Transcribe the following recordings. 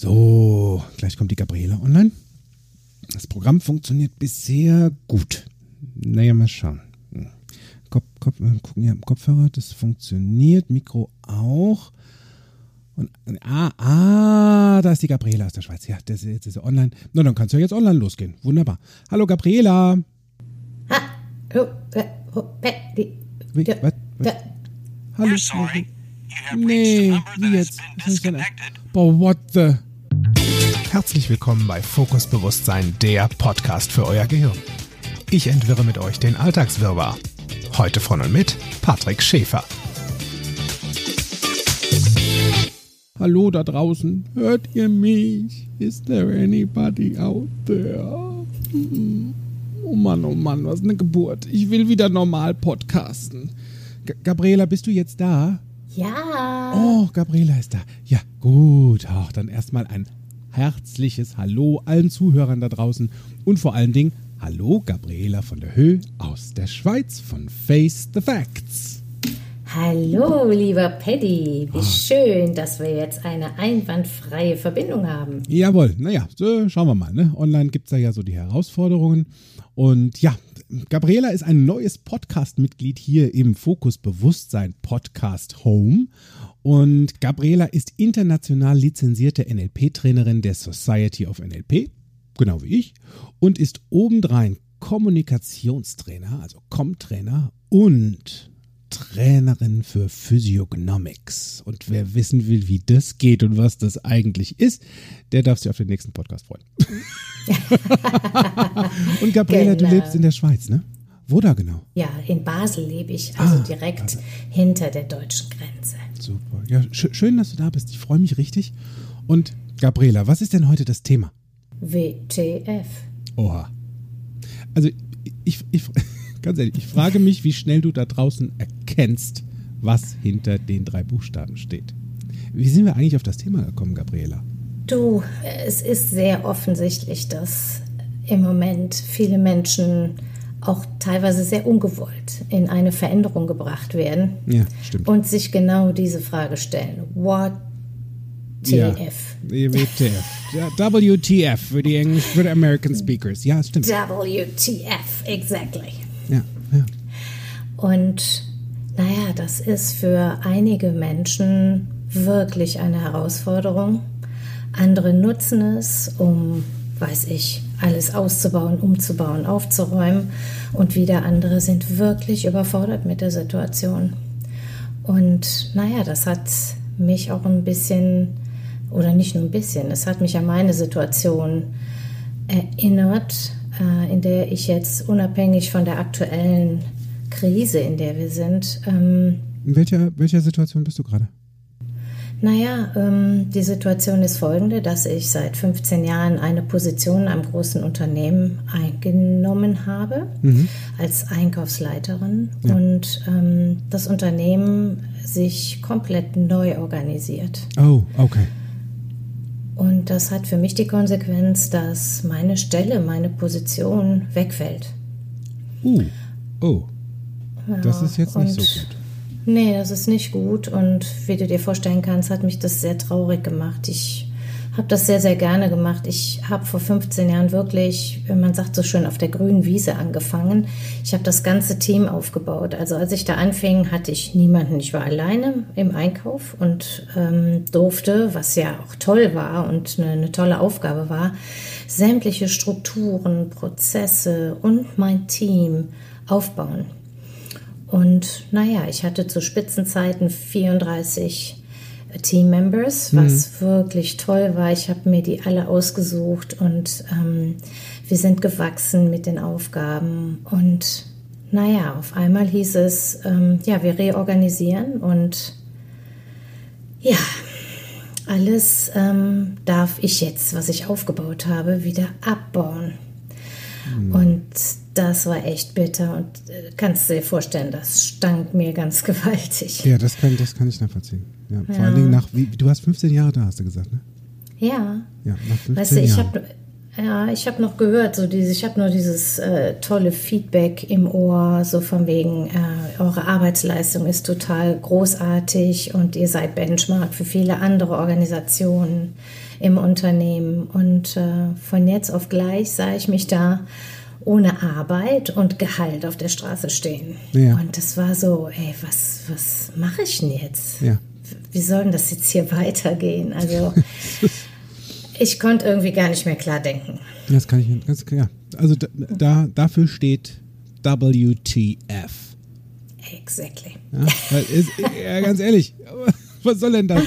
So, gleich kommt die Gabriele online. Das Programm funktioniert bisher gut. Naja, mal schauen. Kopf, Kopf, äh, gucken hier im Kopfhörer, das funktioniert. Mikro auch. Und, ah, ah, da ist die Gabriela aus der Schweiz. Ja, das ist, jetzt ist sie online. Na, dann kannst du jetzt online losgehen. Wunderbar. Hallo, Gabriela. Ha, Wie, was, was? Hallo. Nee, wie jetzt? Was ist denn? Boah, what the? Herzlich willkommen bei Fokus Bewusstsein, der Podcast für euer Gehirn. Ich entwirre mit euch den Alltagswirrwarr. Heute von und mit Patrick Schäfer. Hallo da draußen, hört ihr mich? Is there anybody out there? Oh Mann, oh Mann, was eine Geburt. Ich will wieder normal podcasten. G Gabriela, bist du jetzt da? Ja. Oh, Gabriela ist da. Ja, gut. Ach, dann erstmal ein herzliches Hallo allen Zuhörern da draußen und vor allen Dingen Hallo Gabriela von der Höhe aus der Schweiz von Face the Facts. Hallo, lieber Paddy. Wie schön, dass wir jetzt eine einwandfreie Verbindung haben. Jawohl, naja, so schauen wir mal. Ne? Online gibt es ja so die Herausforderungen. Und ja, Gabriela ist ein neues Podcast-Mitglied hier im Fokus Bewusstsein Podcast Home. Und Gabriela ist international lizenzierte NLP-Trainerin der Society of NLP, genau wie ich, und ist obendrein Kommunikationstrainer, also Com-Trainer und Trainerin für Physiognomics. Und wer wissen will, wie das geht und was das eigentlich ist, der darf sich auf den nächsten Podcast freuen. und Gabriela, Genau. du lebst in der Schweiz, ne? Wo da genau? Ja, in Basel lebe ich, also Ah, direkt hinter der deutschen Grenze. Super. Ja, sch schön, dass du da bist. Ich freue mich richtig. Und Gabriela, was ist denn heute das Thema? WTF. Oha. Also ich, ich, ganz ehrlich, ich frage mich, wie schnell du da draußen erkennst, was hinter den drei Buchstaben steht. Wie sind wir eigentlich auf das Thema gekommen, Gabriela? Du, es ist sehr offensichtlich, dass im Moment viele Menschen auch teilweise sehr ungewollt in eine Veränderung gebracht werden Ja, stimmt. und sich genau diese Frage stellen. What Ja, TF? WTF. Ja, WTF für die Englisch, für die American Speakers. Ja, stimmt. WTF, exactly. Ja, ja. Und naja, das ist für einige Menschen wirklich eine Herausforderung. Andere nutzen es, um, weiß ich, alles auszubauen, umzubauen, aufzuräumen. Und wieder andere sind wirklich überfordert mit der Situation. Und naja, das hat mich auch ein bisschen, oder nicht nur ein bisschen, es hat mich an meine Situation erinnert, äh, in der ich jetzt unabhängig von der aktuellen Krise, in der wir sind, ähm, In welcher, welcher Situation bist du gerade? Naja, ähm, die Situation ist folgende, dass ich seit 15 Jahren eine Position einem großen Unternehmen eingenommen habe als Einkaufsleiterin und ähm, das Unternehmen sich komplett neu organisiert. Oh, okay. Und das hat für mich die Konsequenz, dass meine Stelle, meine Position wegfällt. Uh, oh. Das ist jetzt nicht so gut. Nee, das ist nicht gut und wie du dir vorstellen kannst, hat mich das sehr traurig gemacht. Ich habe das sehr, sehr gerne gemacht. Ich habe vor 15 Jahren wirklich, man sagt so schön, auf der grünen Wiese angefangen. Ich habe das ganze Team aufgebaut. Also als ich da anfing, hatte ich niemanden. Ich war alleine im Einkauf und ähm, durfte, was ja auch toll war und eine, eine tolle Aufgabe war, sämtliche Strukturen, Prozesse und mein Team aufbauen. Und naja, ich hatte zu Spitzenzeiten 34 Teammembers, was wirklich toll war. Ich habe mir die alle ausgesucht und ähm, wir sind gewachsen mit den Aufgaben. Und naja, auf einmal hieß es, ähm, ja, wir reorganisieren und ja, alles ähm, darf ich jetzt, was ich aufgebaut habe, wieder abbauen. Und das war echt bitter und äh, kannst du dir vorstellen, das stank mir ganz gewaltig. Ja, das kann, das kann ich nachvollziehen. Ja, vor Ja. allen Dingen nach, wie, du hast 15 Jahre da, hast du gesagt, ne? Ja, Ja, nach 15 weißt du, ich Jahren. habe Ja, ich habe noch gehört, so dieses, ich habe nur dieses äh, tolle Feedback im Ohr, so von wegen, äh, eure Arbeitsleistung ist total großartig und ihr seid Benchmark für viele andere Organisationen im Unternehmen. Und äh, von jetzt auf gleich sah ich mich da ohne Arbeit und Gehalt auf der Straße stehen. Ja. Und das war so, ey, was, was mache ich denn jetzt? Ja. Wie soll denn das jetzt hier weitergehen? Also ich konnte irgendwie gar nicht mehr klar denken. Das kann ich, ganz, ja. Also da, da, dafür steht WTF. Exactly. Ja, ist, ja, ganz ehrlich, was soll denn das?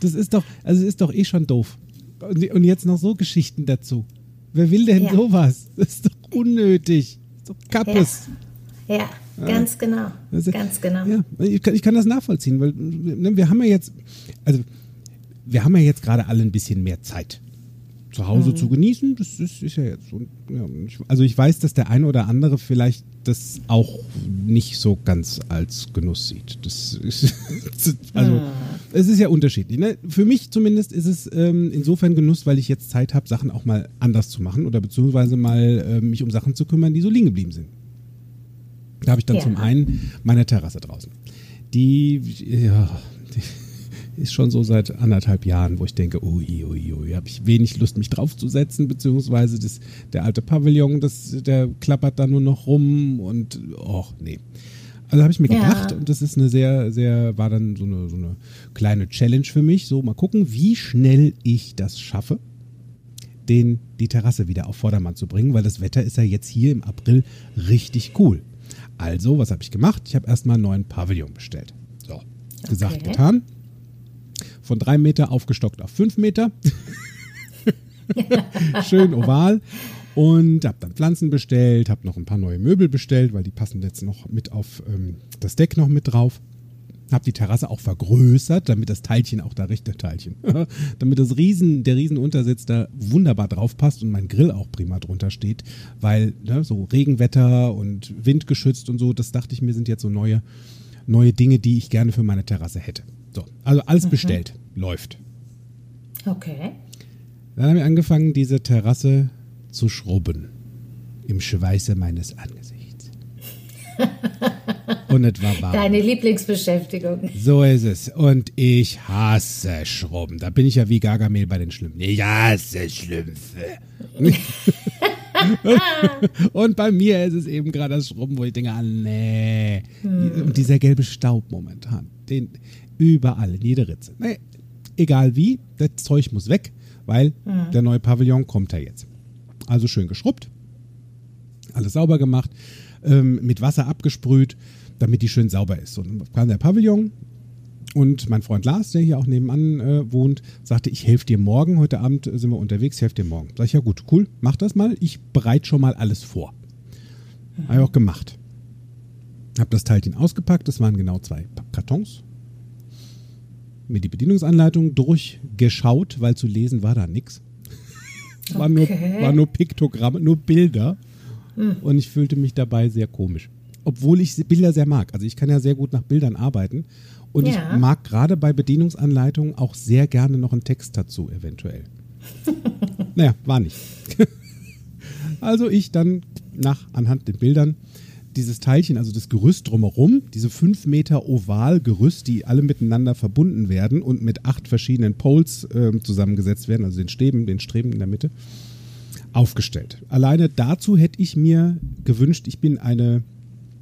Das ist doch, also es ist doch eh schon doof. Und, und jetzt noch so Geschichten dazu. Wer will denn ja. sowas? Das ist doch unnötig. Doch Kappes. Ja. ja. Ganz genau. Also, ganz genau. Ja, ich kann, ich kann das nachvollziehen, weil ne, wir haben ja jetzt, also wir haben ja jetzt gerade alle ein bisschen mehr Zeit zu Hause mhm. zu genießen. Das ist, ist ja jetzt so. Ja, also ich weiß, dass der eine oder andere vielleicht das auch nicht so ganz als Genuss sieht. Das ist, also mhm. es ist ja unterschiedlich. Ne? Für mich zumindest ist es ähm, insofern Genuss, weil ich jetzt Zeit habe, Sachen auch mal anders zu machen oder beziehungsweise mal äh, mich um Sachen zu kümmern, die so liegen geblieben sind. Da habe ich dann ja. zum einen meine Terrasse draußen. Die, ja, die ist schon so seit anderthalb Jahren, wo ich denke, ui, ui, ui, habe ich wenig Lust, mich draufzusetzen, beziehungsweise das, der alte Pavillon, das, der klappert da nur noch rum und, och, nee. Also habe ich mir ja. gedacht und das ist eine sehr, sehr, war dann so eine, so eine kleine Challenge für mich. So, mal gucken, wie schnell ich das schaffe, den, die Terrasse wieder auf Vordermann zu bringen, weil das Wetter ist ja jetzt hier im April richtig cool. Also, was habe ich gemacht? Ich habe erstmal einen neuen Pavillon bestellt. So, gesagt, okay. getan von drei Meter aufgestockt auf fünf Meter. Schön oval. Und habe dann Pflanzen bestellt, habe noch ein paar neue Möbel bestellt, weil die passen jetzt noch mit auf ähm, das Deck noch mit drauf. Habe die Terrasse auch vergrößert, damit das Teilchen auch da richtig Teilchen, damit das Riesen, der Riesenuntersitz da wunderbar drauf passt und mein Grill auch prima drunter steht, weil ne, so Regenwetter und windgeschützt und so, das dachte ich mir sind jetzt so neue, neue Dinge, die ich gerne für meine Terrasse hätte. So, also alles mhm. bestellt, läuft. Okay. Dann haben wir angefangen, diese Terrasse zu schrubben. Im Schweiße meines Angesichts. Und es war warm. Deine Lieblingsbeschäftigung. So ist es. Und ich hasse Schrubben. Da bin ich ja wie Gargamel bei den Schlümpfen. Ich hasse Schlümpfe. und bei mir ist es eben gerade das Schrubben, wo ich denke, ah, nee. Hm. Und dieser gelbe Staub momentan, den, Überall, in jede Ritze. Nee, egal wie, das Zeug muss weg, weil mhm. der neue Pavillon kommt ja jetzt. Also schön geschrubbt, alles sauber gemacht, ähm, mit Wasser abgesprüht, damit die schön sauber ist. Und dann kam der Pavillon und mein Freund Lars, der hier auch nebenan äh, wohnt, sagte, ich helfe dir morgen, heute Abend sind wir unterwegs, ich helfe dir morgen. Sag ich, ja gut, cool, mach das mal, ich bereite schon mal alles vor. Mhm. Habe ich auch gemacht. Hab das Teilchen ausgepackt, das waren genau zwei Kartons, mir die Bedienungsanleitung durchgeschaut, weil zu lesen war da nichts. War, okay. nur, war nur Piktogramme, nur Bilder. Hm. Und ich fühlte mich dabei sehr komisch. Obwohl ich Bilder sehr mag. Also ich kann ja sehr gut nach Bildern arbeiten. Und ja. ich mag gerade bei Bedienungsanleitungen auch sehr gerne noch einen Text dazu, eventuell. naja, war nicht. also ich dann nach anhand den Bildern dieses Teilchen, also das Gerüst drumherum, diese 5 Meter Oval-Gerüst, die alle miteinander verbunden werden und mit acht verschiedenen Poles äh, zusammengesetzt werden, also den Stäben, den Streben in der Mitte, aufgestellt. Alleine dazu hätte ich mir gewünscht, ich bin eine,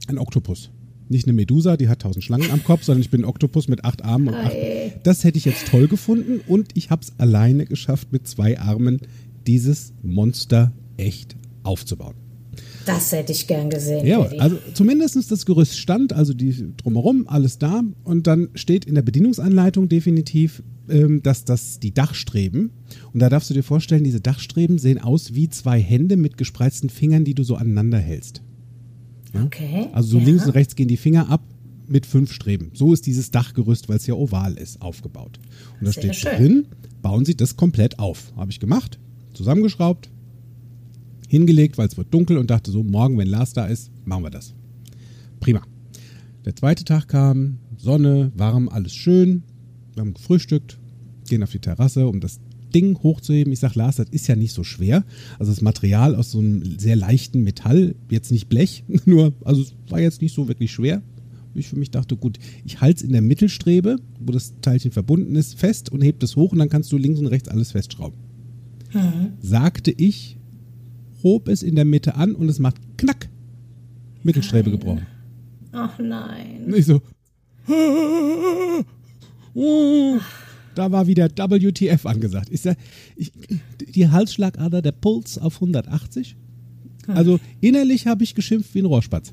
ein Oktopus. Nicht eine Medusa, die hat tausend Schlangen am Kopf, sondern ich bin ein Oktopus mit acht Armen und acht. Das hätte ich jetzt toll gefunden und ich habe es alleine geschafft, mit zwei Armen dieses Monster echt aufzubauen. Das hätte ich gern gesehen. Ja, also zumindest das Gerüst stand, also die drumherum, alles da. Und dann steht in der Bedienungsanleitung definitiv, ähm, dass das die Dachstreben, und da darfst du dir vorstellen, diese Dachstreben sehen aus wie zwei Hände mit gespreizten Fingern, die du so aneinander hältst. Ja? Okay. Also so ja. links und rechts gehen die Finger ab mit fünf Streben. So ist dieses Dachgerüst, weil es ja oval ist, aufgebaut. Und da steht schön. drin, bauen Sie das komplett auf. Habe ich gemacht, zusammengeschraubt, hingelegt, weil es wird dunkel und dachte so, morgen, wenn Lars da ist, machen wir das. Prima. Der zweite Tag kam, Sonne, warm, alles schön. Wir haben gefrühstückt, gehen auf die Terrasse, um das Ding hochzuheben. Ich sage, Lars, das ist ja nicht so schwer. Also das Material aus so einem sehr leichten Metall, jetzt nicht Blech, nur, also es war jetzt nicht so wirklich schwer. Ich für mich dachte, gut, ich halte es in der Mittelstrebe, wo das Teilchen verbunden ist, fest und heb es hoch und dann kannst du links und rechts alles festschrauben. Mhm. Sagte ich, hob es in der Mitte an und es macht Knack. Mittelstrebe nein. gebrochen. Ach nein. Und ich so. Oh, da war wieder WTF angesagt. Ich sag, ich, die Halsschlagader, der Puls auf 180. Also innerlich habe ich geschimpft wie ein Rohrspatz.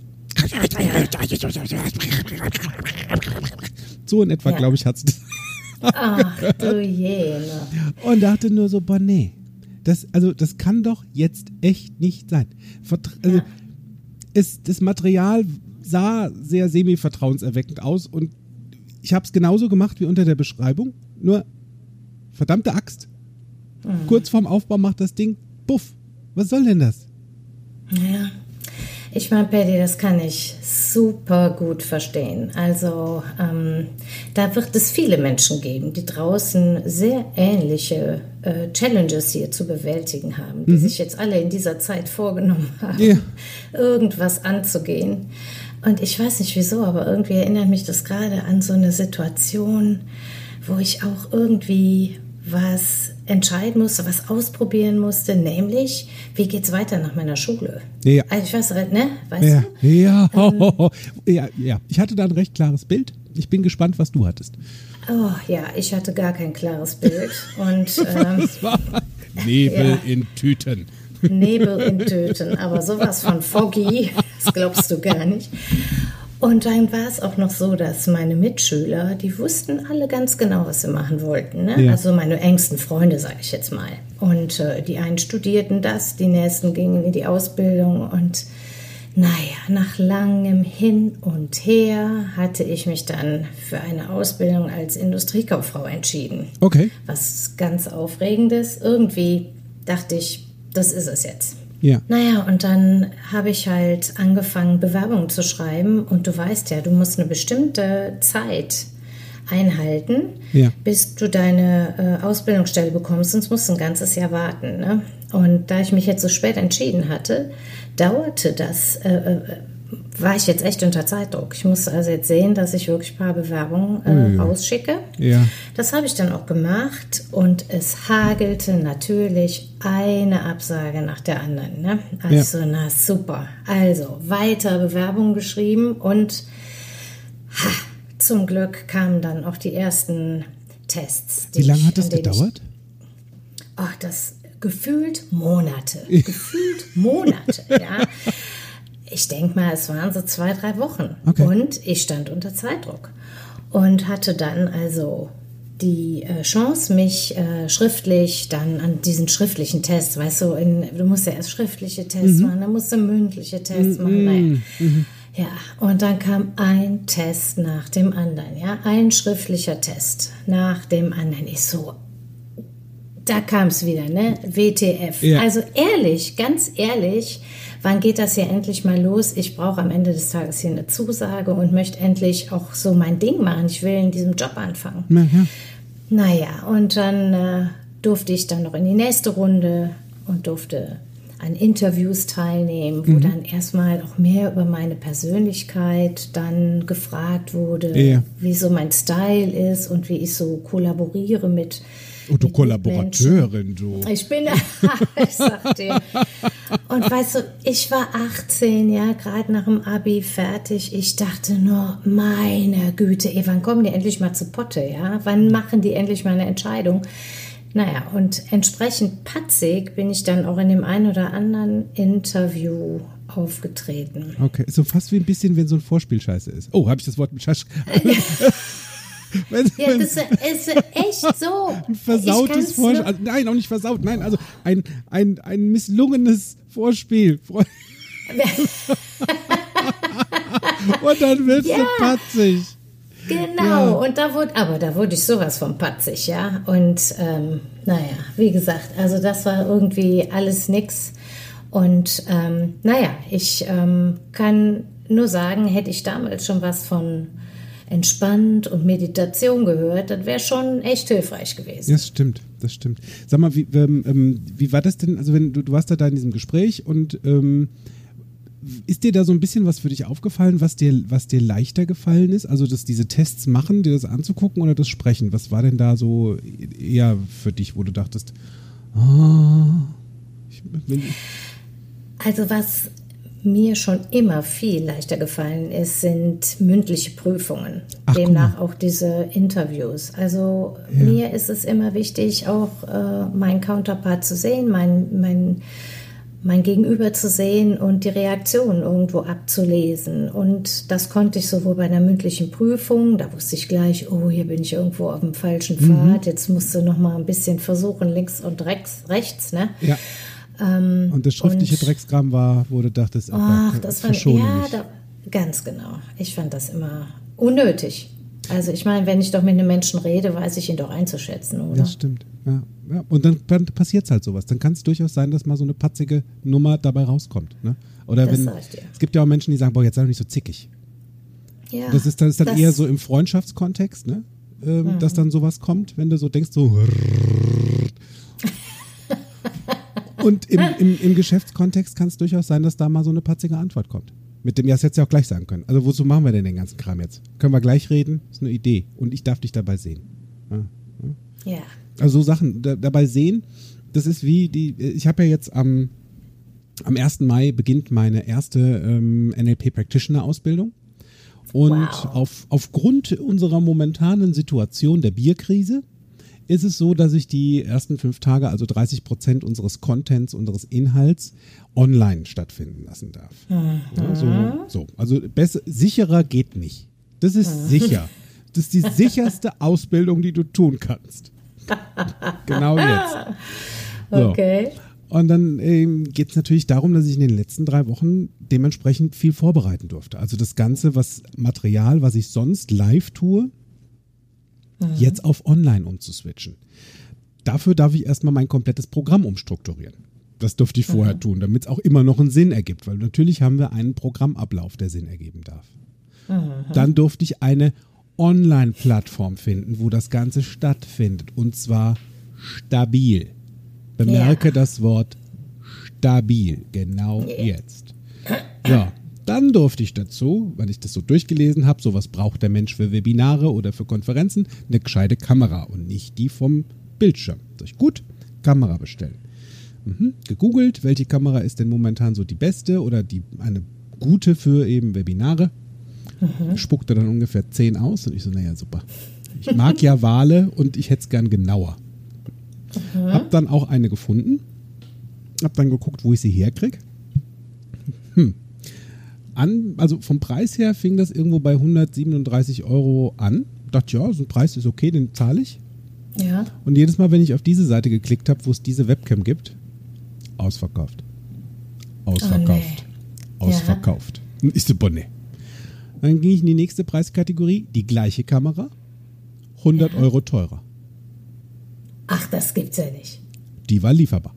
So in etwa, ja. glaube ich, hat es. Ach du Jene. Und dachte nur so, boah, nee. Das, also, das kann doch jetzt echt nicht sein. Vertra also, ja. es, das Material sah sehr semi-vertrauenserweckend aus und ich habe es genauso gemacht wie unter der Beschreibung, nur verdammte Axt. Mhm. Kurz vorm Aufbau macht das Ding, buff. Was soll denn das? Ja. Ich meine, Patty, das kann ich super gut verstehen. Also ähm, da wird es viele Menschen geben, die draußen sehr ähnliche äh, Challenges hier zu bewältigen haben, die mhm. sich jetzt alle in dieser Zeit vorgenommen haben, ja. irgendwas anzugehen. Und ich weiß nicht wieso, aber irgendwie erinnert mich das gerade an so eine Situation, wo ich auch irgendwie was entscheiden musste, was ausprobieren musste, nämlich, wie geht es weiter nach meiner Schule? Ja. Also ich weiß, ne? Weißt ja. du? Ja. Ähm, ja, ja. Ich hatte da ein recht klares Bild. Ich bin gespannt, was du hattest. Oh ja, ich hatte gar kein klares Bild. Und, ähm, das war Nebel ja. in Tüten. Nebel in Tüten, aber sowas von foggy, das glaubst du gar nicht. Und dann war es auch noch so, dass meine Mitschüler, die wussten alle ganz genau, was sie machen wollten. Ne? Ja. Also meine engsten Freunde, sage ich jetzt mal. Und äh, die einen studierten das, die nächsten gingen in die Ausbildung. Und naja, nach langem Hin und Her hatte ich mich dann für eine Ausbildung als Industriekauffrau entschieden. Okay. Was ganz Aufregendes. Irgendwie dachte ich, das ist es jetzt. Ja. Naja, und dann habe ich halt angefangen, Bewerbungen zu schreiben. Und du weißt ja, du musst eine bestimmte Zeit einhalten, ja. bis du deine äh, Ausbildungsstelle bekommst, sonst musst du ein ganzes Jahr warten. Ne? Und da ich mich jetzt so spät entschieden hatte, dauerte das äh, äh war ich jetzt echt unter Zeitdruck. Ich musste also jetzt sehen, dass ich wirklich ein paar Bewerbungen äh, rausschicke. Ja. Das habe ich dann auch gemacht und es hagelte natürlich eine Absage nach der anderen. Ne? Also, ja. na super. Also weiter Bewerbungen geschrieben und ha, zum Glück kamen dann auch die ersten Tests. Wie lange hat das gedauert? ach, das gefühlt Monate. gefühlt Monate, ja. Ich denke mal, es waren so zwei, drei Wochen. Okay. Und ich stand unter Zeitdruck und hatte dann also die äh, Chance, mich äh, schriftlich dann an diesen schriftlichen Test, weißt du, in, du musst ja erst schriftliche Tests mhm. machen, dann musst du mündliche Tests mhm. machen. Naja. Mhm. Ja, und dann kam ein Test nach dem anderen, ja, ein schriftlicher Test nach dem anderen. Ich so, da kam es wieder, ne? WTF. Ja. Also ehrlich, ganz ehrlich, wann geht das hier endlich mal los? Ich brauche am Ende des Tages hier eine Zusage und möchte endlich auch so mein Ding machen. Ich will in diesem Job anfangen. Ja, ja. Naja, und dann äh, durfte ich dann noch in die nächste Runde und durfte an Interviews teilnehmen, wo mhm. dann erstmal auch mehr über meine Persönlichkeit dann gefragt wurde, ja. wie so mein Style ist und wie ich so kollaboriere mit Oh, du Kollaborateurin, du. Ich bin, ich sag dir. Und weißt du, ich war 18, ja, gerade nach dem Abi fertig. Ich dachte nur, meine Güte, ey, wann kommen die endlich mal zu Potte, ja? Wann machen die endlich mal eine Entscheidung? Naja, und entsprechend patzig bin ich dann auch in dem einen oder anderen Interview aufgetreten. Okay, so fast wie ein bisschen, wenn so ein Vorspiel scheiße ist. Oh, habe ich das Wort mit Scheiße? ja, das ist echt so. Ein versautes Vorspiel. Also, nein, auch nicht versaut. Nein, also ein, ein, ein misslungenes Vorspiel. Und dann wird ja. du patzig. Genau, ja. und da wurde, aber da wurde ich sowas von patzig, ja. Und ähm, naja, wie gesagt, also das war irgendwie alles nix. Und ähm, naja, ich ähm, kann nur sagen, hätte ich damals schon was von entspannt und Meditation gehört, das wäre schon echt hilfreich gewesen. Das stimmt, das stimmt. Sag mal, wie, ähm, ähm, wie war das denn? Also wenn du, du warst da, da in diesem Gespräch und ähm, ist dir da so ein bisschen was für dich aufgefallen, was dir, was dir leichter gefallen ist? Also das, diese Tests machen, dir das anzugucken oder das Sprechen? Was war denn da so eher für dich, wo du dachtest, ah, ich, wenn, also was mir schon immer viel leichter gefallen ist, sind mündliche Prüfungen. Ach, Demnach auch diese Interviews. Also ja. mir ist es immer wichtig, auch äh, meinen Counterpart zu sehen, mein, mein, mein Gegenüber zu sehen und die Reaktion irgendwo abzulesen. Und das konnte ich sowohl bei einer mündlichen Prüfung, da wusste ich gleich, oh, hier bin ich irgendwo auf dem falschen mhm. Pfad, mhm. jetzt musst du noch mal ein bisschen versuchen, links und rechts, rechts, ne? Ja. Ähm, und das schriftliche und, Dreckskram war, wo du dachtest, ach, ach das war ja, da, ganz genau. Ich fand das immer unnötig. Also ich meine, wenn ich doch mit einem Menschen rede, weiß ich ihn doch einzuschätzen, oder? Das stimmt, ja. ja. Und dann, dann passiert es halt sowas. Dann kann es durchaus sein, dass mal so eine patzige Nummer dabei rauskommt. Ne? Oder das wenn es gibt ja auch Menschen, die sagen, boah, jetzt sei doch nicht so zickig. Ja, das ist, das ist dann das eher so im Freundschaftskontext, ne? Ähm, mhm. dass dann sowas kommt, wenn du so denkst, so Und im, im, im Geschäftskontext kann es durchaus sein, dass da mal so eine patzige Antwort kommt. Mit dem, ja, das hättest du ja auch gleich sagen können. Also wozu machen wir denn den ganzen Kram jetzt? Können wir gleich reden? Das ist eine Idee. Und ich darf dich dabei sehen. Ja. ja. Also so Sachen da, dabei sehen, das ist wie die, ich habe ja jetzt am, am 1. Mai beginnt meine erste ähm, NLP Practitioner Ausbildung. Und wow. auf, aufgrund unserer momentanen Situation der Bierkrise ist es so, dass ich die ersten fünf Tage, also 30 Prozent unseres Contents, unseres Inhalts online stattfinden lassen darf. Ja, so, so, Also besser, sicherer geht nicht. Das ist sicher. Das ist die sicherste Ausbildung, die du tun kannst. genau jetzt. So. Okay. Und dann ähm, geht es natürlich darum, dass ich in den letzten drei Wochen dementsprechend viel vorbereiten durfte. Also das Ganze, was Material, was ich sonst live tue, mhm. jetzt auf online umzuswitchen. Dafür darf ich erstmal mein komplettes Programm umstrukturieren. Das dürfte ich vorher mhm. tun, damit es auch immer noch einen Sinn ergibt, weil natürlich haben wir einen Programmablauf, der Sinn ergeben darf. Mhm. Dann durfte ich eine Online-Plattform finden, wo das Ganze stattfindet und zwar stabil. Bemerke ja. das Wort stabil, genau ja. jetzt. So, dann durfte ich dazu, weil ich das so durchgelesen habe, so was braucht der Mensch für Webinare oder für Konferenzen, eine gescheite Kamera und nicht die vom Bildschirm. Sag ich, gut, Kamera bestellen. Mhm. Gegoogelt, welche Kamera ist denn momentan so die beste oder die eine gute für eben Webinare. Mhm. Spuckte dann ungefähr 10 aus und ich so, naja, super. Ich mag ja Wale und ich hätte es gern genauer. Mhm. Hab dann auch eine gefunden. Hab dann geguckt, wo ich sie herkriege. Hm, an, also vom Preis her fing das irgendwo bei 137 Euro an. Ich dachte, ja, so ein Preis ist okay, den zahle ich. Ja. Und jedes Mal, wenn ich auf diese Seite geklickt habe, wo es diese Webcam gibt, ausverkauft. Ausverkauft. Oh, nee. Ausverkauft. Ja. Ich so, Bonne. Dann ging ich in die nächste Preiskategorie, die gleiche Kamera, 100 ja. Euro teurer. Ach, das gibt's ja nicht. Die war lieferbar.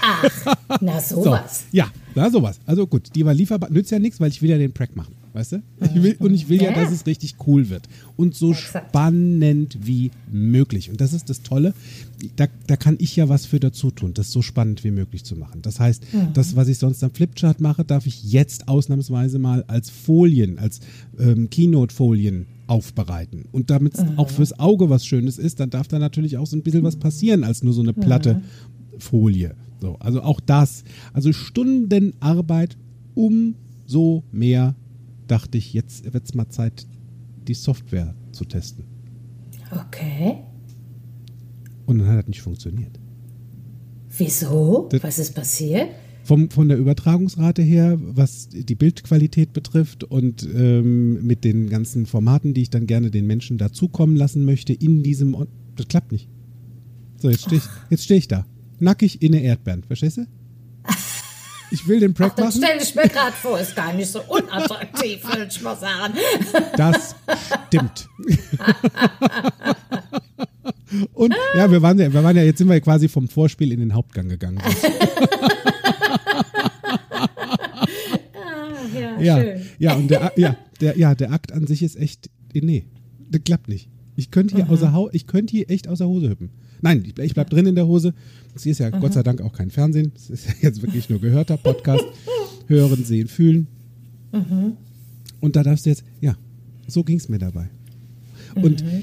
Ach, na sowas. So, ja, na sowas. Also gut, die war lieferbar. Nützt ja nichts, weil ich will ja den Prack machen. Weißt du? Ich will, und ich will ja, dass es richtig cool wird. Und so Exakt. spannend wie möglich. Und das ist das Tolle. Da, da kann ich ja was für dazu tun, das so spannend wie möglich zu machen. Das heißt, mhm. das, was ich sonst am Flipchart mache, darf ich jetzt ausnahmsweise mal als Folien, als ähm, Keynote-Folien aufbereiten. Und damit es mhm. auch fürs Auge was Schönes ist, dann darf da natürlich auch so ein bisschen was passieren, als nur so eine platte mhm. Folie. So, also auch das. Also Stundenarbeit, umso mehr dachte ich, jetzt wird es mal Zeit, die Software zu testen. Okay. Und dann hat das nicht funktioniert. Wieso? Das was ist passiert? Vom, von der Übertragungsrate her, was die Bildqualität betrifft und ähm, mit den ganzen Formaten, die ich dann gerne den Menschen dazukommen lassen möchte, in diesem. Das klappt nicht. So, jetzt stehe ich, steh ich da nackig in der Erdbeeren. Verstehst du? Ich will den Prack Ach, machen. stell ich mir gerade vor, ist gar nicht so unattraktiv, würde ich mal sagen. Das stimmt. Und ja, wir waren ja, wir waren ja, jetzt sind wir quasi vom Vorspiel in den Hauptgang gegangen. ah, ja, ja, schön. ja, und der, ja, der, ja, der Akt an sich ist echt nee, das klappt nicht. Ich könnte hier, Mhm. außer ich könnte hier echt aus der Hose hüppen. Nein, ich, ich bleib drin in der Hose. Sie ist ja Mhm. Gott sei Dank auch kein Fernsehen. Es ist ja jetzt wirklich nur gehörter Podcast. Hören, sehen, fühlen. Mhm. Und da darfst du jetzt, ja, so ging es mir dabei. Und Mhm.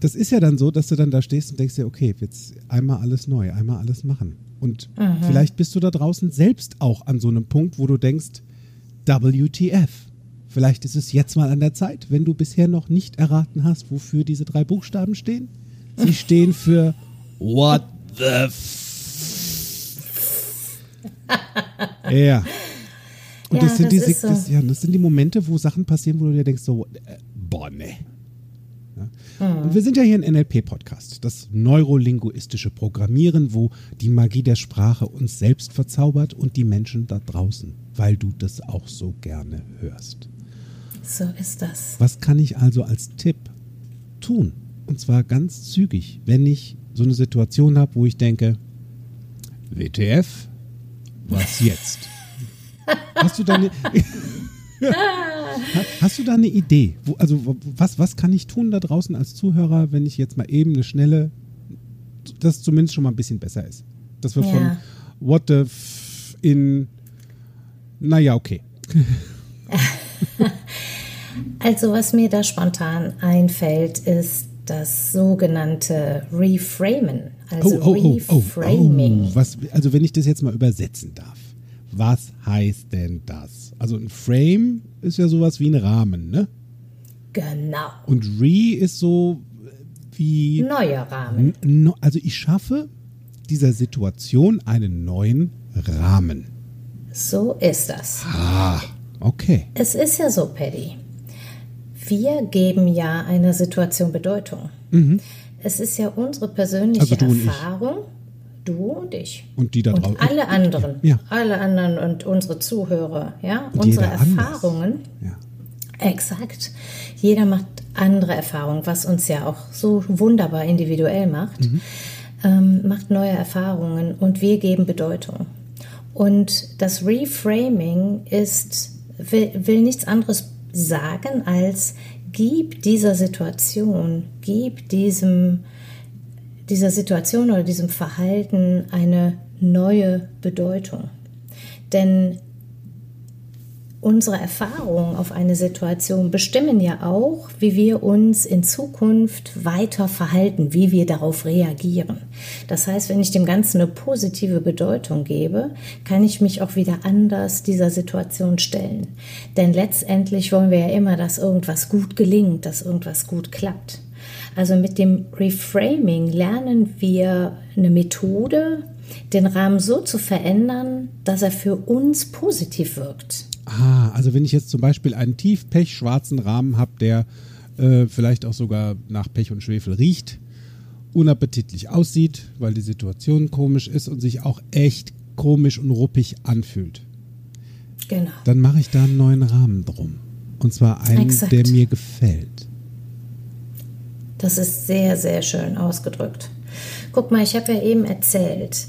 das ist ja dann so, dass du dann da stehst und denkst dir, okay, jetzt einmal alles neu, einmal alles machen. Und Mhm. vielleicht bist du da draußen selbst auch an so einem Punkt, wo du denkst, WTF. Vielleicht ist es jetzt mal an der Zeit, wenn du bisher noch nicht erraten hast, wofür diese drei Buchstaben stehen. Sie stehen für What the f Ja. Und Ja, das, sind das die, so. das, ja, das sind die Momente, wo Sachen passieren, wo du dir denkst, so, äh, boah, ne. Ja. Und wir sind ja hier ein NLP-Podcast, das neurolinguistische Programmieren, wo die Magie der Sprache uns selbst verzaubert und die Menschen da draußen, weil du das auch so gerne hörst. So ist das. Was kann ich also als Tipp tun? Und zwar ganz zügig, wenn ich so eine Situation habe, wo ich denke, WTF, was jetzt? Hast du da eine, hast du da eine Idee? Wo, also was, was kann ich tun da draußen als Zuhörer, wenn ich jetzt mal eben eine schnelle, das zumindest schon mal ein bisschen besser ist? Dass wir Ja. von What the f in, naja, okay. Also was mir da spontan einfällt, ist das sogenannte Reframen. Also oh, oh, oh, oh, Reframing. oh, was, also wenn ich das jetzt mal übersetzen darf, was heißt denn das? Also ein Frame ist ja sowas wie ein Rahmen, ne? Genau. Und Re ist so äh, wie, Neuer Rahmen. Also ich schaffe dieser Situation einen neuen Rahmen. So ist das. Ah, okay. Es ist ja so, Paddy. Wir geben ja einer Situation Bedeutung. Es ist ja unsere persönliche Mhm. Also du. Erfahrung, du und ich. Und die da draußen. alle anderen, Ja. alle anderen und unsere Zuhörer, ja, Und unsere. Erfahrungen. Ja. Exakt. Jeder macht andere Erfahrungen, was uns ja auch so wunderbar individuell macht, Mhm. ähm, macht neue Erfahrungen und wir geben Bedeutung. Und das Reframing ist, will, will nichts anderes sagen als gib dieser Situation, gib diesem, dieser Situation oder diesem Verhalten eine neue Bedeutung. Denn unsere Erfahrungen auf eine Situation bestimmen ja auch, wie wir uns in Zukunft weiter verhalten, wie wir darauf reagieren. Das heißt, wenn ich dem Ganzen eine positive Bedeutung gebe, kann ich mich auch wieder anders dieser Situation stellen. Denn letztendlich wollen wir ja immer, dass irgendwas gut gelingt, dass irgendwas gut klappt. Also mit dem Reframing lernen wir eine Methode, den Rahmen so zu verändern, dass er für uns positiv wirkt. Ah, also wenn ich jetzt zum Beispiel einen tief pechschwarzen Rahmen habe, der äh, vielleicht auch sogar nach Pech und Schwefel riecht, unappetitlich aussieht, weil die Situation komisch ist und sich auch echt komisch und ruppig anfühlt, Genau. dann mache ich da einen neuen Rahmen drum. Und zwar einen, Exakt. der mir gefällt. Das ist sehr, sehr schön ausgedrückt. Guck mal, ich habe ja eben erzählt,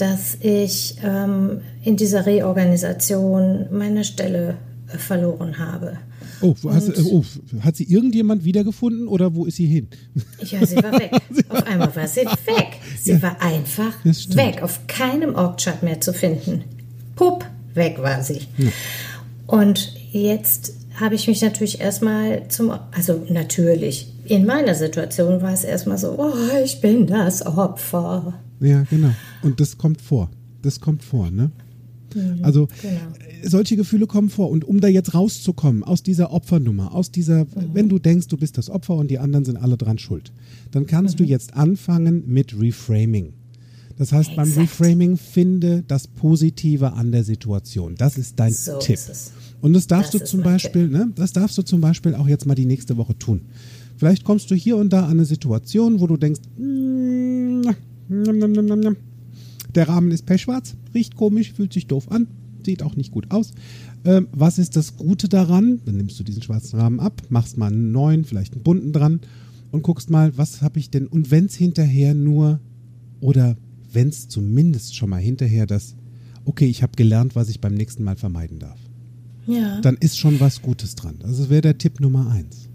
dass ich ähm, in dieser Reorganisation meine Stelle äh, verloren habe. Oh, hast, oh, hat sie irgendjemand wiedergefunden oder wo ist sie hin? Ja, sie war weg. Auf einmal war sie weg. Sie war einfach weg. Auf keinem Orgchart mehr zu finden. Pupp, weg war sie. Und jetzt habe ich mich natürlich erstmal zum, also natürlich, in meiner Situation war es erstmal so, oh, ich bin das Opfer. Ja, genau. Und das kommt vor. Das kommt vor, ne? Also genau. solche Gefühle kommen vor. Und um da jetzt rauszukommen aus dieser Opfernummer, aus dieser, wenn du denkst, du bist das Opfer und die anderen sind alle dran schuld, dann kannst du jetzt anfangen mit Reframing. Das heißt, beim Exakt. Reframing finde das Positive an der Situation. Das ist dein So Tipp. ist. Und das darfst Das du zum Beispiel, ne, das darfst du zum Beispiel auch jetzt mal die nächste Woche tun. Vielleicht kommst du hier und da an eine Situation, wo du denkst, mm, der Rahmen ist pechschwarz, riecht komisch, fühlt sich doof an, sieht auch nicht gut aus. Ähm, was ist das Gute daran? Dann nimmst du diesen schwarzen Rahmen ab, machst mal einen neuen, vielleicht einen bunten dran und guckst mal, was habe ich denn? Und wenn es hinterher nur oder wenn es zumindest schon mal hinterher das, okay, ich habe gelernt, was ich beim nächsten Mal vermeiden darf Ja. dann ist schon was Gutes dran. Also das wäre der Tipp Nummer eins.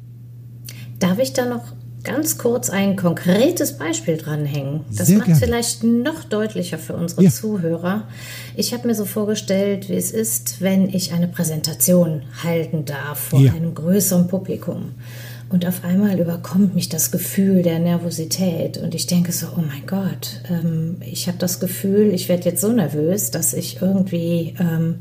Darf ich da noch ganz kurz ein konkretes Beispiel dranhängen. Das Sehr macht gerne. vielleicht noch deutlicher für unsere Ja. Zuhörer. Ich habe mir so vorgestellt, wie es ist, wenn ich eine Präsentation halten darf vor Ja. einem größeren Publikum. Und auf einmal überkommt mich das Gefühl der Nervosität und ich denke so, oh mein Gott, ähm, ich habe das Gefühl, ich werde jetzt so nervös, dass ich irgendwie ähm,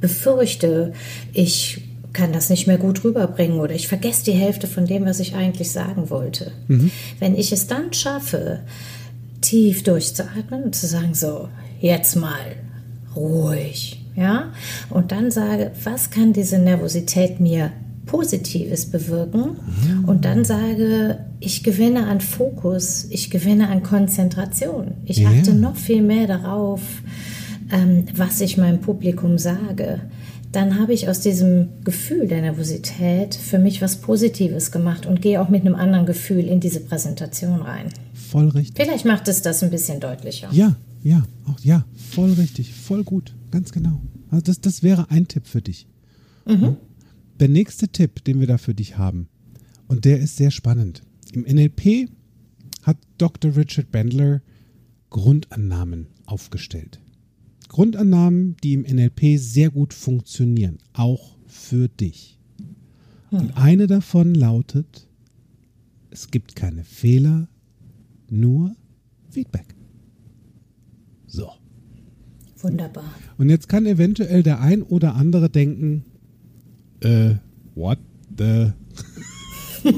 befürchte, ich kann das nicht mehr gut rüberbringen oder ich vergesse die Hälfte von dem, was ich eigentlich sagen wollte. Wenn ich es dann schaffe, tief durchzuatmen und zu sagen, so, jetzt mal ruhig, ja, und dann sage, was kann diese Nervosität mir Positives bewirken und dann sage, ich gewinne an Fokus, ich gewinne an Konzentration. Ich Ja. achte noch viel mehr darauf, ähm, was ich meinem Publikum sage. Dann habe ich aus diesem Gefühl der Nervosität für mich was Positives gemacht und gehe auch mit einem anderen Gefühl in diese Präsentation rein. Voll richtig. Vielleicht macht es das ein bisschen deutlicher. Ja, ja, auch ja, voll richtig, voll gut, ganz genau. Also das, das wäre ein Tipp für dich. Ja. Der nächste Tipp, den wir da für dich haben, und der ist sehr spannend. Im NLP hat Dr. Richard Bandler Grundannahmen aufgestellt. Grundannahmen, die im NLP sehr gut funktionieren, auch für dich. Und eine davon lautet, es gibt keine Fehler, nur Feedback. So. Wunderbar. Und jetzt kann eventuell der ein oder andere denken, äh, what the?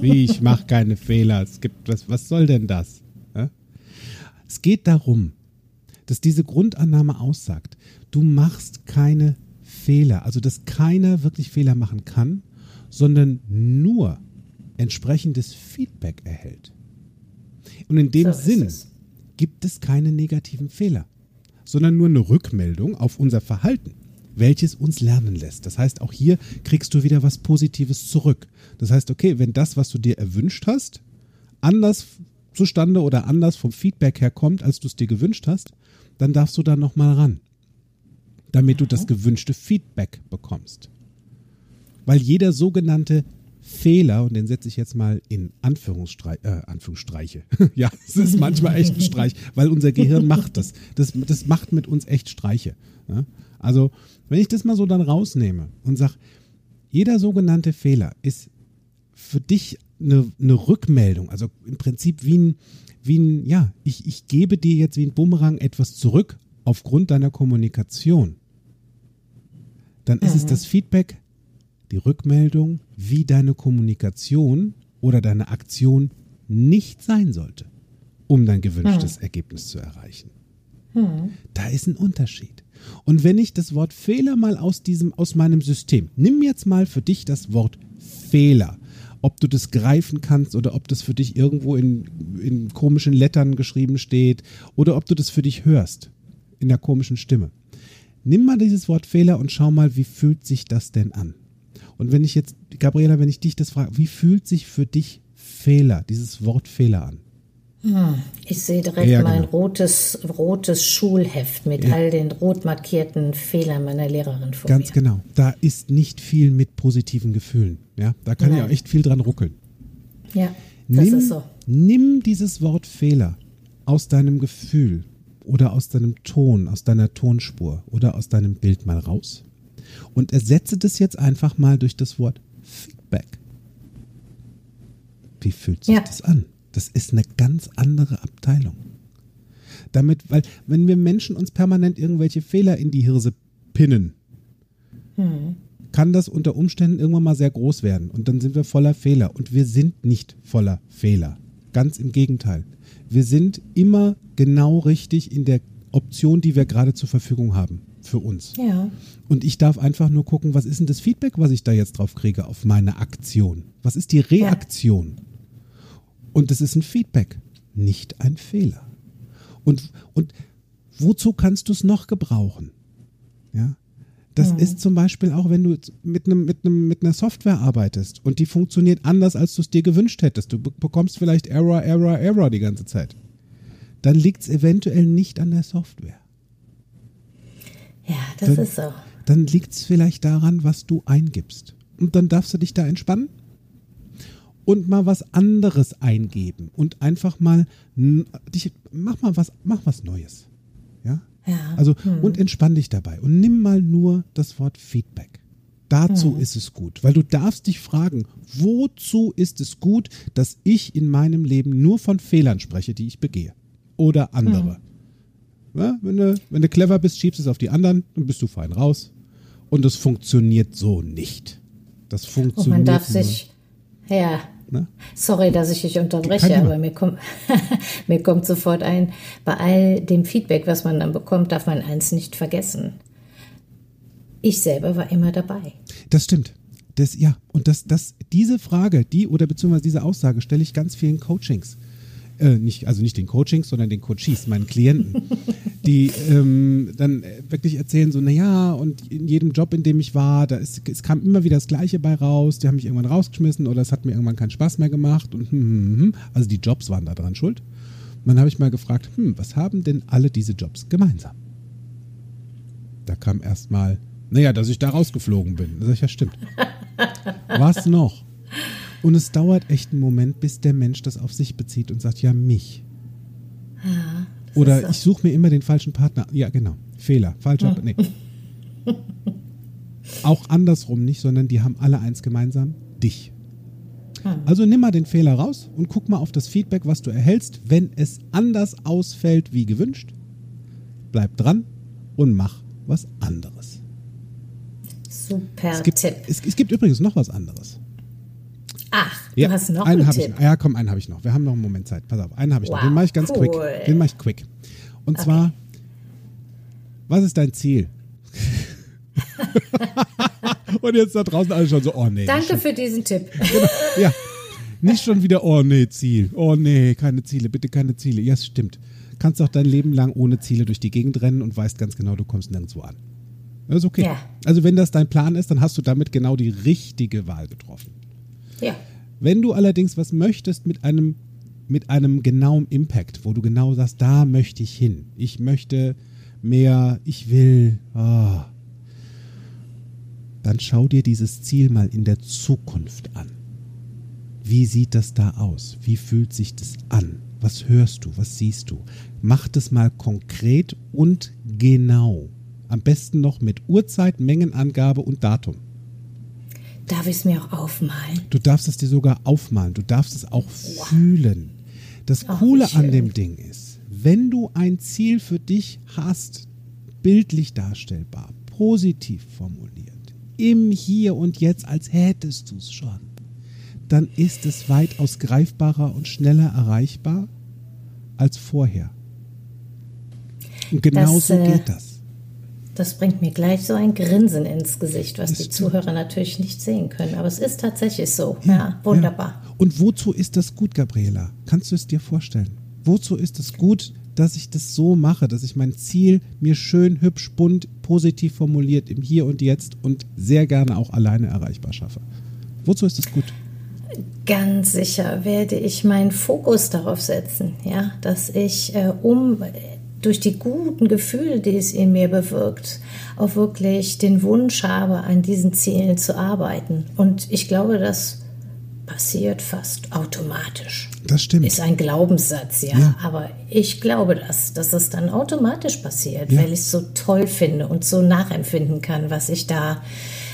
Wie, ich mache keine Fehler. Es gibt was, was soll denn das? Es geht darum, dass diese Grundannahme aussagt, du machst keine Fehler, also dass keiner wirklich Fehler machen kann, sondern nur entsprechendes Feedback erhält. Und in dem So Sinn gibt es keine negativen Fehler, sondern nur eine Rückmeldung auf unser Verhalten, welches uns lernen lässt. Das heißt, auch hier kriegst du wieder was Positives zurück. Das heißt, okay, wenn das, was du dir erwünscht hast, anders zustande oder anders vom Feedback her kommt, als du es dir gewünscht hast, dann darfst du da nochmal ran, damit du das gewünschte Feedback bekommst. Weil jeder sogenannte Fehler, und den setze ich jetzt mal in Anführungsstreich, äh, Anführungsstreiche. ja, es ist manchmal echt ein Streich, weil unser Gehirn macht das. Das, das macht mit uns echt Streiche. Ja? Also, wenn ich das mal so dann rausnehme und sage, jeder sogenannte Fehler ist für dich eine, eine Rückmeldung, also im Prinzip wie ein, wie ein, ja, ich, ich gebe dir jetzt wie ein Bumerang etwas zurück aufgrund deiner Kommunikation. Dann ist es das Feedback, die Rückmeldung, wie deine Kommunikation oder deine Aktion nicht sein sollte, um dein gewünschtes Ergebnis zu erreichen. Da ist ein Unterschied. Und wenn ich das Wort Fehler mal aus diesem, aus meinem System, nimm jetzt mal für dich das Wort Fehler. Ob du das greifen kannst oder ob das für dich irgendwo in, in komischen Lettern geschrieben steht oder ob du das für dich hörst in der komischen Stimme. Nimm mal dieses Wort Fehler und schau mal, wie fühlt sich das denn an? Und wenn ich jetzt, Gabriela, wenn ich dich das frage, wie fühlt sich für dich Fehler, dieses Wort Fehler an? Ich sehe direkt Ja, mein genau. rotes, rotes Schulheft mit all den rot markierten Fehlern meiner Lehrerin vor Ganz mir. genau. Da ist nicht viel mit positiven Gefühlen. Ja, da kann ja Nein. echt viel dran ruckeln. Ja, das nimm, ist so. nimm dieses Wort Fehler aus deinem Gefühl oder aus deinem Ton, aus deiner Tonspur oder aus deinem Bild mal raus und ersetze das jetzt einfach mal durch das Wort Feedback. Wie fühlt sich Ja. das an? Das ist eine ganz andere Abteilung. Damit, weil wenn wir Menschen uns permanent irgendwelche Fehler in die Hirse pinnen, kann das unter Umständen irgendwann mal sehr groß werden. Und dann sind wir voller Fehler. Und wir sind nicht voller Fehler. Ganz im Gegenteil. Wir sind immer genau richtig in der Option, die wir gerade zur Verfügung haben für uns. Ja, Und ich darf einfach nur gucken, was ist denn das Feedback, was ich da jetzt drauf kriege auf meine Aktion? Was ist die Reaktion? Und das ist ein Feedback, nicht ein Fehler. Und, und wozu kannst du es noch gebrauchen? Ja. Das ist zum Beispiel auch, wenn du mit, einem, mit, einem, mit einer Software arbeitest und die funktioniert anders, als du es dir gewünscht hättest. Du be- bekommst vielleicht Error, Error, Error die ganze Zeit. Dann liegt es eventuell nicht an der Software. ja, das Dann- ist so. dann liegt es vielleicht daran, was du eingibst. Und dann darfst du dich da entspannen und mal was anderes eingeben und einfach mal dich mach mal was mach was Neues. Ja? Also und entspann dich dabei und nimm mal nur das Wort Feedback. Dazu Hm. ist es gut, weil du darfst dich fragen, wozu ist es gut, dass ich in meinem Leben nur von Fehlern spreche, die ich begehe oder andere. Hm. Ja, wenn, du, wenn du clever bist, schiebst es auf die anderen, dann bist du fein raus. Und das funktioniert so nicht. Das Und funktioniert man darf nur, sich, ja, Ne? sorry, dass ich dich unterbreche, Thema. aber mir kommt, mir kommt sofort ein, bei all dem Feedback, was man dann bekommt, darf man eins nicht vergessen. Ich selber war immer dabei. Das stimmt. Das, ja, und das, das, diese Frage, die oder beziehungsweise diese Aussage stelle ich ganz vielen Coachings. Äh, nicht, also nicht den Coachings, sondern den Coaches, meinen Klienten, die ähm, dann äh, wirklich erzählen so, naja, und in jedem Job, in dem ich war, da ist, es kam immer wieder das Gleiche bei raus, die haben mich irgendwann rausgeschmissen oder es hat mir irgendwann keinen Spaß mehr gemacht und hm, hm, hm. also die Jobs waren da dran schuld. Und dann habe ich mal gefragt, hm, was haben denn alle diese Jobs gemeinsam? Da kam erstmal, naja, dass ich da rausgeflogen bin. Da sag ich, ja, stimmt. Was noch? Und es dauert echt einen Moment, bis der Mensch das auf sich bezieht und sagt, ja, mich. Oder ist so. ich suche mir immer den falschen Partner. Ja, genau. Fehler. Falscher. Nee. Auch andersrum nicht, sondern die haben alle eins gemeinsam, dich. Also nimm mal den Fehler raus und guck mal auf das Feedback, was du erhältst. Wenn es anders ausfällt wie gewünscht, bleib dran und mach was anderes. Super Es gibt, Tipp. es, es gibt übrigens noch was anderes. Ach, du hast noch einen einen habe ich. Tipp. Ja, komm, einen habe ich noch. Wir haben noch einen Moment Zeit. Pass auf, einen habe ich noch. Wow, Den mache ich ganz cool. quick. Den mache ich quick. Und zwar, was ist dein Ziel? Und jetzt da draußen alle schon so, oh nee. Danke für diesen Tipp. ja, nicht schon wieder, oh nee, Ziel. Oh nee, keine Ziele, bitte keine Ziele. Ja, es stimmt. Kannst auch dein Leben lang ohne Ziele durch die Gegend rennen und weißt ganz genau, du kommst nirgendwo an. Das ist okay. Ja. Also wenn das dein Plan ist, dann hast du damit genau die richtige Wahl getroffen. Ja, Wenn du allerdings was möchtest mit einem, mit einem genauen Impact, wo du genau sagst, da möchte ich hin, ich möchte mehr, ich will, ah, dann schau dir dieses Ziel mal in der Zukunft an. Wie sieht das da aus? Wie fühlt sich das an? Was hörst du? Was siehst du? Mach das mal konkret und genau. Am besten noch mit Uhrzeit, Mengenangabe und Datum. Darf ich es mir auch aufmalen? Du darfst es dir sogar aufmalen. Du darfst es auch fühlen. Das Ach, Coole an dem Ding ist, wenn du ein Ziel für dich hast, bildlich darstellbar, positiv formuliert, im Hier und Jetzt, als hättest du es schon, dann ist es weitaus greifbarer und schneller erreichbar als vorher. Und genau Das, so äh, geht das. Das bringt mir gleich so ein Grinsen ins Gesicht, was Das die. Zuhörer natürlich nicht sehen können. Aber es ist tatsächlich so. Ja, wunderbar. Ja. Und wozu ist das gut, Gabriela? Kannst du es dir vorstellen? Wozu ist es gut, dass ich das so mache, dass ich mein Ziel mir schön, hübsch, bunt, positiv formuliert im Hier und Jetzt und sehr gerne auch alleine erreichbar schaffe? Wozu ist es gut? Ganz sicher werde ich meinen Fokus darauf setzen, ja, dass ich äh, um durch die guten Gefühle, die es in mir bewirkt, auch wirklich den Wunsch habe, an diesen Zielen zu arbeiten. Und ich glaube, das passiert fast automatisch. Das stimmt. Ist ein Glaubenssatz, ja, Ja. aber ich glaube das, dass es dann automatisch passiert, Ja. weil ich es so toll finde und so nachempfinden kann, was ich da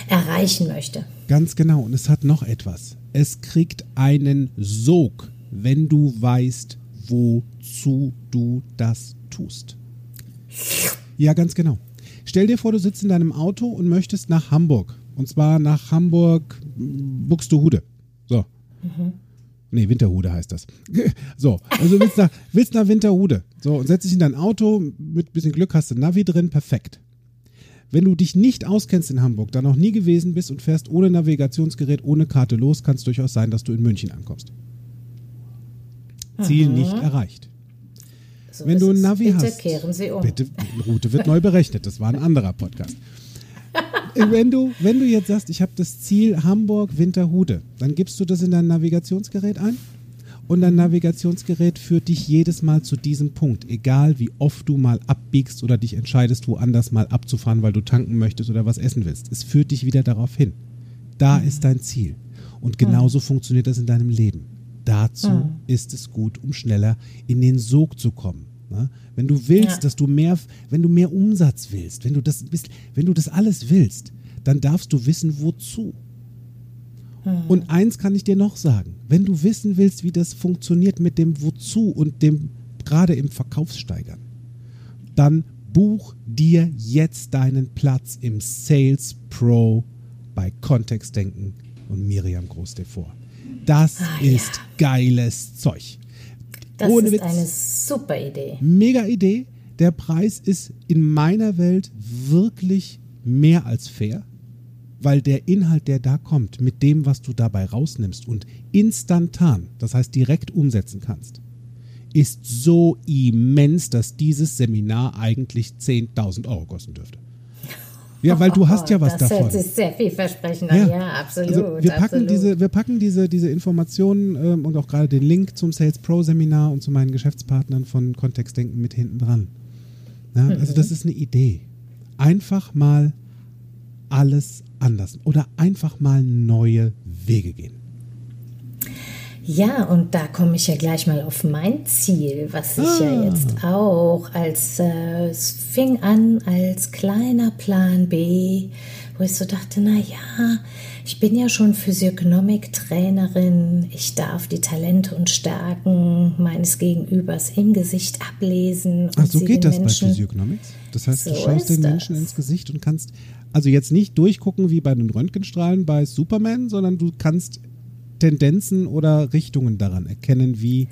erreichen möchte. Ganz genau. Und es hat noch etwas. Es kriegt einen Sog, wenn du weißt, wozu du das tust. Ja, ganz genau. Stell dir vor, du sitzt in deinem Auto und möchtest nach Hamburg. Und zwar nach Hamburg Buxtehude. So. Nee, Winterhude heißt das. So, also willst nach, willst nach Winterhude. So, und setzt dich in dein Auto, mit bisschen Glück hast du Navi drin, perfekt. Wenn du dich nicht auskennst in Hamburg, da noch nie gewesen bist und fährst ohne Navigationsgerät, ohne Karte los, kann es durchaus sein, dass du in München ankommst. Ziel nicht erreicht. So Wenn ist du ein. Navi Bitte hast. kehren Sie um. Bitte, Route wird neu berechnet. Das war ein anderer Podcast. wenn, du, wenn du jetzt sagst, ich habe das Ziel Hamburg-Winterhude, dann gibst du das in dein Navigationsgerät ein und dein Navigationsgerät führt dich jedes Mal zu diesem Punkt, egal wie oft du mal abbiegst oder dich entscheidest, woanders mal abzufahren, weil du tanken möchtest oder was essen willst. Es führt dich wieder darauf hin. Da ist dein Ziel. Und genauso mhm. funktioniert das in deinem Leben. Dazu mhm. ist es gut, um schneller in den Sog zu kommen. Ne? Wenn du willst, ja. dass du mehr, wenn du mehr Umsatz willst, wenn du das bist, wenn du das alles willst, dann darfst du wissen, wozu. Mhm. Und eins kann ich dir noch sagen, wenn du wissen willst, wie das funktioniert mit dem Wozu und dem gerade im Verkaufssteigern, dann buch dir jetzt deinen Platz im Sales Pro bei Kontextdenken und Miriam Groß-Devor. Das ah, ist ja. geiles Zeug. Das Ohne ist Witz. eine super Idee. Mega Idee. Der Preis ist in meiner Welt wirklich mehr als fair, weil der Inhalt, der da kommt, mit dem, was du dabei rausnimmst und instantan, das heißt direkt umsetzen kannst, ist so immens, dass dieses Seminar eigentlich 10.000 Euro kosten dürfte. Ja, weil du hast ja was das davon. Das hört sich sehr vielversprechend an. Ja, ja absolut. Also wir packen absolut. diese, wir packen diese, diese Informationen ähm, und auch gerade den Link zum Sales Pro Seminar und zu meinen Geschäftspartnern von Kontextdenken mit hinten dran. Ja, mhm. Also das ist eine Idee. Einfach mal alles anders oder einfach mal neue Wege gehen. Ja, und da komme ich ja gleich mal auf mein Ziel, was ich ah. ja jetzt auch als, äh, es fing an als kleiner Plan B, wo ich so dachte, na ja, ich bin ja schon Physiognomik-Trainerin, ich darf die Talente und Stärken meines Gegenübers im Gesicht ablesen. Ach, so geht das Menschen, bei Physiognomics? Das heißt, so du schaust den Menschen ins Gesicht und kannst also jetzt nicht durchgucken wie bei den Röntgenstrahlen bei Superman, sondern du kannst Tendenzen oder Richtungen daran erkennen, wie.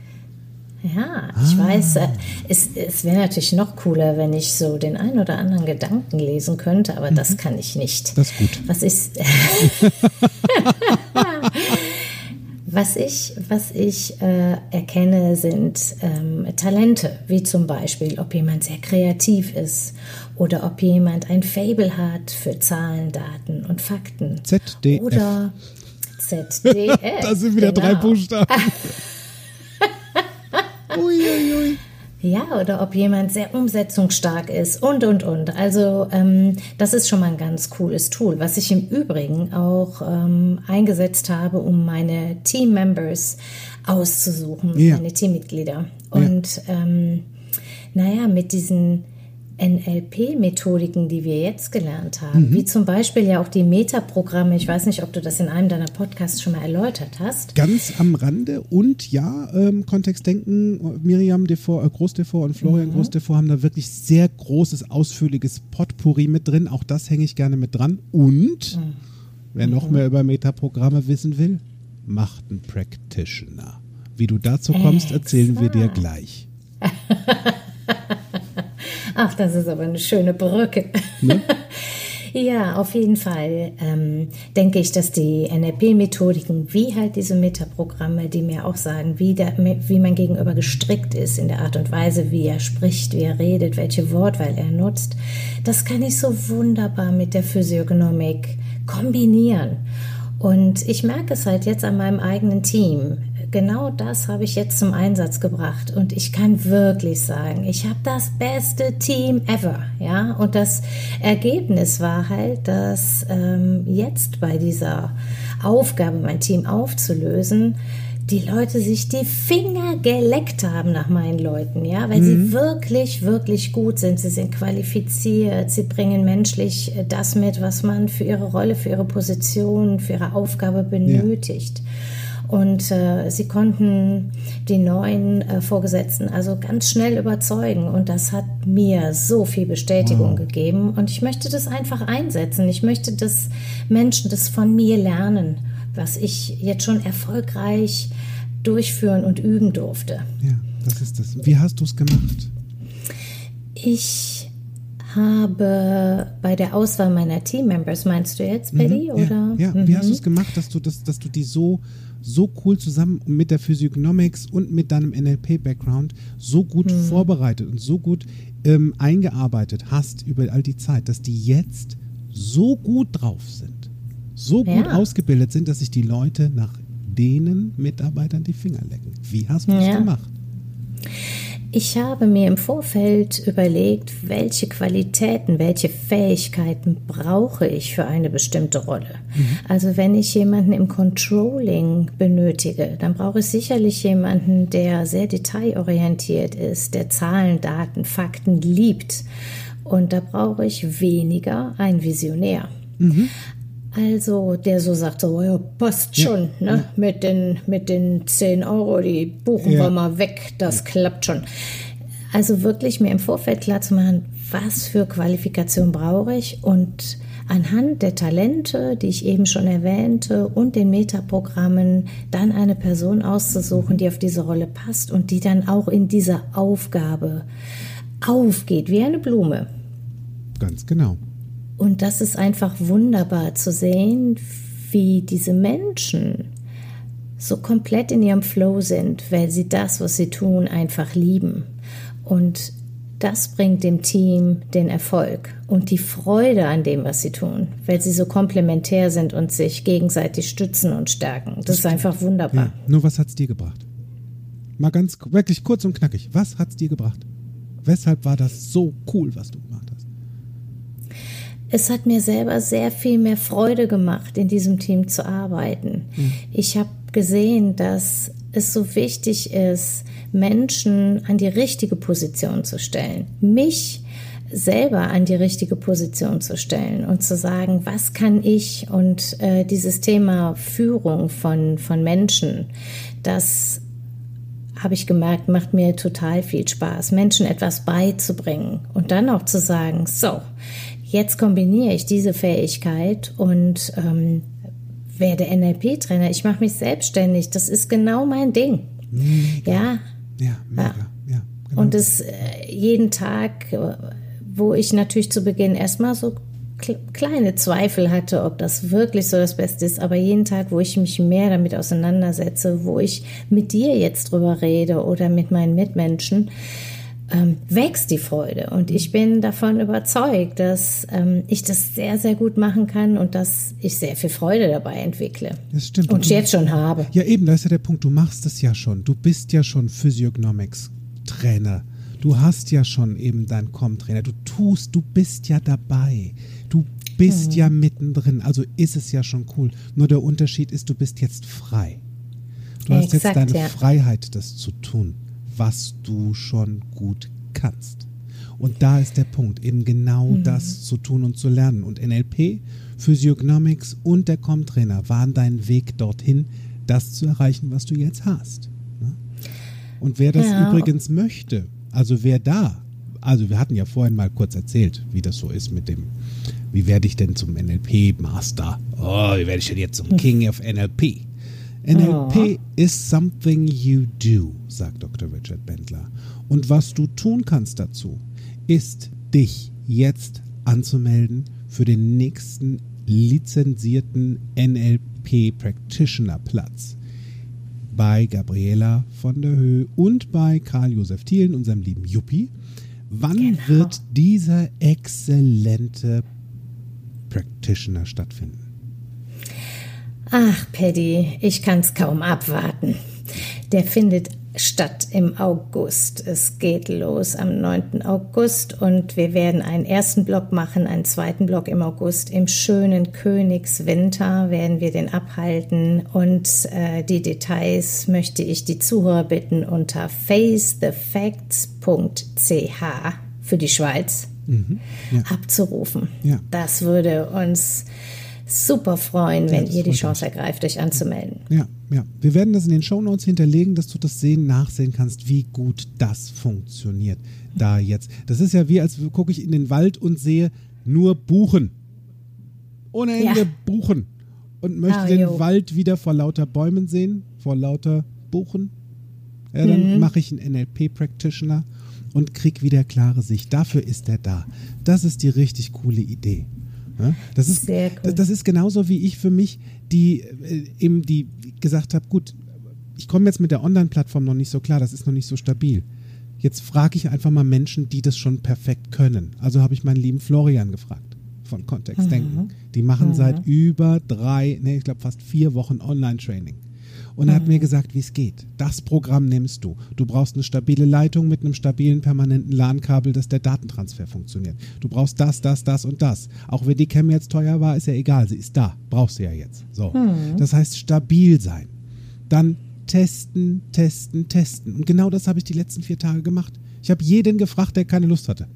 Ja, ich ah. weiß, äh, es, es wäre natürlich noch cooler, wenn ich so den einen oder anderen Gedanken lesen könnte, aber mhm. das kann ich nicht. Das ist gut. Was ist. Was ich, was ich äh, erkenne, sind ähm, Talente, wie zum Beispiel, ob jemand sehr kreativ ist oder ob jemand ein Fable hat für Zahlen, Daten und Fakten. ZDF. Oder ZDF. das sind wieder genau. drei Buchstaben. Uiuiui. ui. Ja, oder ob jemand sehr umsetzungsstark ist und, und, und. Also ähm, das ist schon mal ein ganz cooles Tool, was ich im Übrigen auch ähm, eingesetzt habe, um meine Team-Members auszusuchen, ja. meine Teammitglieder. Und ja. ähm, naja, mit diesen NLP-Methodiken, die wir jetzt gelernt haben, mhm. wie zum Beispiel ja auch die Metaprogramme. Ich weiß nicht, ob du das in einem deiner Podcasts schon mal erläutert hast. Ganz am Rande und ja, ähm, Kontextdenken, Miriam Devor, äh, Großdevor und Florian mhm. Großdevor haben da wirklich sehr großes, ausführliches Potpourri mit drin. Auch das hänge ich gerne mit dran. Und mhm. wer noch mhm. mehr über Metaprogramme wissen will, macht einen Practitioner. Wie du dazu kommst, erzählen wir dir gleich. Ach, das ist aber eine schöne Brücke. Ne? Ja, auf jeden Fall ähm, denke ich, dass die NLP-Methodiken, wie halt diese Metaprogramme, die mir auch sagen, wie, der, wie mein Gegenüber gestrickt ist in der Art und Weise, wie er spricht, wie er redet, welche Wortwahl er nutzt, das kann ich so wunderbar mit der Physiognomik kombinieren. Und ich merke es halt jetzt an meinem eigenen Team genau das habe ich jetzt zum Einsatz gebracht und ich kann wirklich sagen, ich habe das beste Team ever, ja. Und das Ergebnis war halt, dass ähm, jetzt bei dieser Aufgabe, mein Team aufzulösen, die Leute sich die Finger geleckt haben nach meinen Leuten, ja, weil mhm. sie wirklich, wirklich gut sind. Sie sind qualifiziert, sie bringen menschlich das mit, was man für ihre Rolle, für ihre Position, für ihre Aufgabe benötigt. Ja. Und äh, sie konnten die neuen äh, Vorgesetzten also ganz schnell überzeugen. Und das hat mir so viel Bestätigung wow. gegeben. Und ich möchte das einfach einsetzen. Ich möchte, dass Menschen das von mir lernen, was ich jetzt schon erfolgreich durchführen und üben durfte. Ja, das ist das. Wie hast du es gemacht? Ich habe bei der Auswahl meiner Teammembers, meinst du jetzt, Paddy? Mhm, oder? Ja, ja. Mhm. wie hast du es gemacht, dass du, das, dass du die so so cool zusammen mit der Physiognomics und mit deinem NLP-Background so gut mhm. vorbereitet und so gut ähm, eingearbeitet hast über all die Zeit, dass die jetzt so gut drauf sind, so gut ja. ausgebildet sind, dass sich die Leute nach denen Mitarbeitern die Finger lecken. Wie hast du das gemacht? Ich habe mir im Vorfeld überlegt, welche Qualitäten, welche Fähigkeiten brauche ich für eine bestimmte Rolle. Mhm. Also wenn ich jemanden im Controlling benötige, dann brauche ich sicherlich jemanden, der sehr detailorientiert ist, der Zahlen, Daten, Fakten liebt. Und da brauche ich weniger ein Visionär. Mhm. Also, der so sagt, so, ja, passt schon, ja, ne? Ja. Mit, den, mit den 10 Euro, die buchen ja. wir mal weg, das klappt schon. Also wirklich mir im Vorfeld klar zu machen, was für Qualifikation brauche ich und anhand der Talente, die ich eben schon erwähnte, und den Metaprogrammen dann eine Person auszusuchen, die auf diese Rolle passt und die dann auch in dieser Aufgabe aufgeht, wie eine Blume. Ganz genau. Und das ist einfach wunderbar zu sehen, wie diese Menschen so komplett in ihrem Flow sind, weil sie das, was sie tun, einfach lieben. Und das bringt dem Team den Erfolg und die Freude an dem, was sie tun, weil sie so komplementär sind und sich gegenseitig stützen und stärken. Das, das ist einfach wunderbar. Ja, nur was hat es dir gebracht? Mal ganz wirklich kurz und knackig. Was hat es dir gebracht? Weshalb war das so cool, was du gemacht hast? Es hat mir selber sehr viel mehr Freude gemacht, in diesem Team zu arbeiten. Mhm. Ich habe gesehen, dass es so wichtig ist, Menschen an die richtige Position zu stellen. Mich selber an die richtige Position zu stellen und zu sagen, was kann ich und äh, dieses Thema Führung von, von Menschen, das habe ich gemerkt, macht mir total viel Spaß, Menschen etwas beizubringen und dann auch zu sagen, so, Jetzt kombiniere ich diese Fähigkeit und ähm, werde NLP-Trainer. Ich mache mich selbstständig. Das ist genau mein Ding. Mega. Ja. Ja, mega. Ja. genau. Und es äh, jeden Tag, äh, wo ich natürlich zu Beginn erstmal so kleine Zweifel hatte, ob das wirklich so das Beste ist, aber jeden Tag, wo ich mich mehr damit auseinandersetze, wo ich mit dir jetzt drüber rede oder mit meinen Mitmenschen, ähm, wächst die Freude. Und ich bin davon überzeugt, dass ähm, ich das sehr, sehr gut machen kann und dass ich sehr viel Freude dabei entwickle. Das stimmt. Und, und jetzt schon habe. Ja, eben, da ist ja der Punkt, du machst es ja schon. Du bist ja schon Physiognomics-Trainer. Du hast ja schon eben deinen Com-Trainer. Du tust, du bist ja dabei. Du bist mhm. ja mittendrin. Also ist es ja schon cool. Nur der Unterschied ist, du bist jetzt frei. Du hast Exakt, jetzt deine ja. Freiheit, das zu tun was du schon gut kannst. Und da ist der Punkt, eben genau mhm. das zu tun und zu lernen. Und NLP, Physiognomics und der Com-Trainer waren dein Weg dorthin, das zu erreichen, was du jetzt hast. Ne? Und wer das ja. übrigens möchte, also wer da, also wir hatten ja vorhin mal kurz erzählt, wie das so ist mit dem, wie werde ich denn zum NLP-Master? Oh, wie werde ich denn jetzt zum King of NLP? NLP oh. is something you do, sagt Dr. Richard Bendler. Und was du tun kannst dazu, ist dich jetzt anzumelden für den nächsten lizenzierten NLP Practitioner Platz bei Gabriela von der Höhe und bei Karl-Josef Thielen, unserem lieben Juppie. Wann genau. wird dieser exzellente Practitioner stattfinden? Ach, Paddy, ich kann's kaum abwarten. Der findet statt im August. Es geht los am 9. August und wir werden einen ersten Block machen, einen zweiten Block im August. Im schönen Königswinter werden wir den abhalten und äh, die Details möchte ich die Zuhörer bitten unter facethefacts.ch für die Schweiz mhm, ja. abzurufen. Ja. Das würde uns super freuen, ja, wenn ihr die Chance mich. ergreift, euch anzumelden. Ja, ja. Wir werden das in den Show Notes hinterlegen, dass du das sehen, nachsehen kannst, wie gut das funktioniert. Da jetzt. Das ist ja wie, als gucke ich in den Wald und sehe nur Buchen. Ohne Ende ja. Buchen. Und möchte oh, den jo. Wald wieder vor lauter Bäumen sehen, vor lauter Buchen. Ja, dann mhm. mache ich einen NLP-Practitioner und krieg wieder klare Sicht. Dafür ist er da. Das ist die richtig coole Idee. Ja? Das, ist, cool. das ist genauso wie ich für mich, die äh, eben die gesagt habe, gut, ich komme jetzt mit der Online-Plattform noch nicht so klar, das ist noch nicht so stabil. Jetzt frage ich einfach mal Menschen, die das schon perfekt können. Also habe ich meinen lieben Florian gefragt von Kontextdenken. Mhm. Die machen mhm. seit über drei, nee, ich glaube fast vier Wochen Online-Training. Und er hat mir gesagt, wie es geht. Das Programm nimmst du. Du brauchst eine stabile Leitung mit einem stabilen permanenten LAN-Kabel, dass der Datentransfer funktioniert. Du brauchst das, das, das und das. Auch wenn die Cam jetzt teuer war, ist ja egal. Sie ist da. Brauchst du ja jetzt. So. Das heißt, stabil sein. Dann testen, testen, testen. Und genau das habe ich die letzten vier Tage gemacht. Ich habe jeden gefragt, der keine Lust hatte.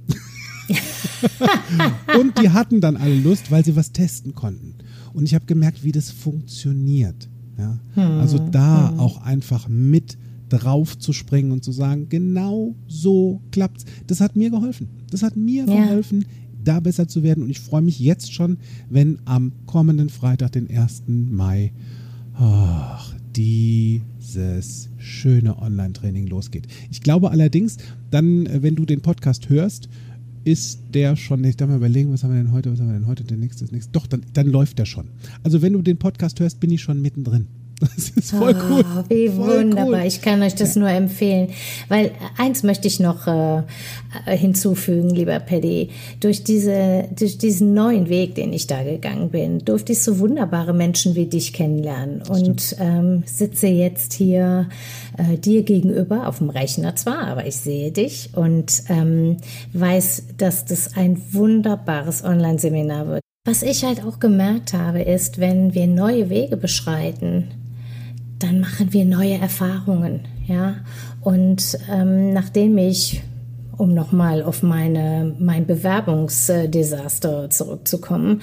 und die hatten dann alle Lust, weil sie was testen konnten. Und ich habe gemerkt, wie das funktioniert. Ja? Also da auch einfach mit drauf zu springen und zu sagen, genau so klappt's. Das hat mir geholfen. Das hat mir Ja. geholfen, da besser zu werden. Und ich freue mich jetzt schon, wenn am kommenden Freitag, den 1. Mai, ach, dieses schöne Online-Training losgeht. Ich glaube allerdings, dann, äh, wenn du den Podcast hörst, ist der schon, ich darf mal überlegen, was haben wir denn heute, was haben wir denn heute, der nächste, das nächste. Doch, dann, dann läuft der schon. Also wenn du den Podcast hörst, bin ich schon mittendrin. Das ist voll cool. Ah, wie Voll wunderbar. cool. Ich kann euch das nur empfehlen. Weil eins möchte ich noch äh, äh, hinzufügen, lieber Paddy. Durch, diese, durch diesen neuen Weg, den ich da gegangen bin, durfte ich so wunderbare Menschen wie dich kennenlernen. Und ähm, sitze jetzt hier äh, dir gegenüber auf dem Rechner zwar, aber ich sehe dich und ähm, weiß, dass das ein wunderbares Online-Seminar wird. Was ich halt auch gemerkt habe, ist, wenn wir neue Wege beschreiten, dann machen wir neue Erfahrungen, ja. Und ähm, nachdem ich, um nochmal auf meine, mein Bewerbungsdesaster zurückzukommen,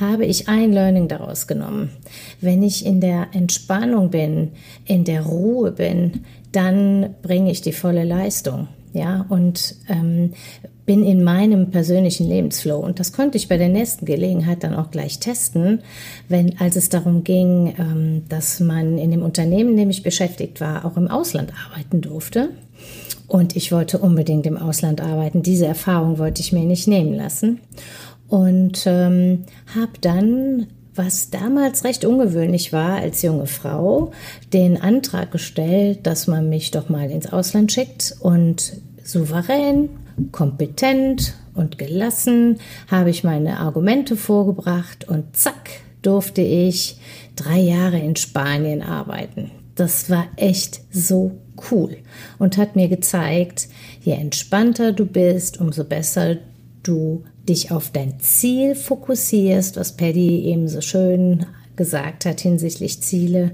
habe ich ein Learning daraus genommen. Wenn ich in der Entspannung bin, in der Ruhe bin, dann bringe ich die volle Leistung, ja. Und ähm, bin in meinem persönlichen Lebensflow. Und das konnte ich bei der nächsten Gelegenheit dann auch gleich testen, wenn, als es darum ging, ähm, dass man in dem Unternehmen, in dem ich beschäftigt war, auch im Ausland arbeiten durfte. Und ich wollte unbedingt im Ausland arbeiten. Diese Erfahrung wollte ich mir nicht nehmen lassen. Und ähm, habe dann was damals recht ungewöhnlich war als junge Frau, den Antrag gestellt, dass man mich doch mal ins Ausland schickt und souverän, kompetent und gelassen habe ich meine Argumente vorgebracht und zack durfte ich drei Jahre in Spanien arbeiten. Das war echt so cool und hat mir gezeigt, je entspannter du bist, umso besser du dich auf dein Ziel fokussierst, was Paddy eben so schön gesagt hat hinsichtlich Ziele,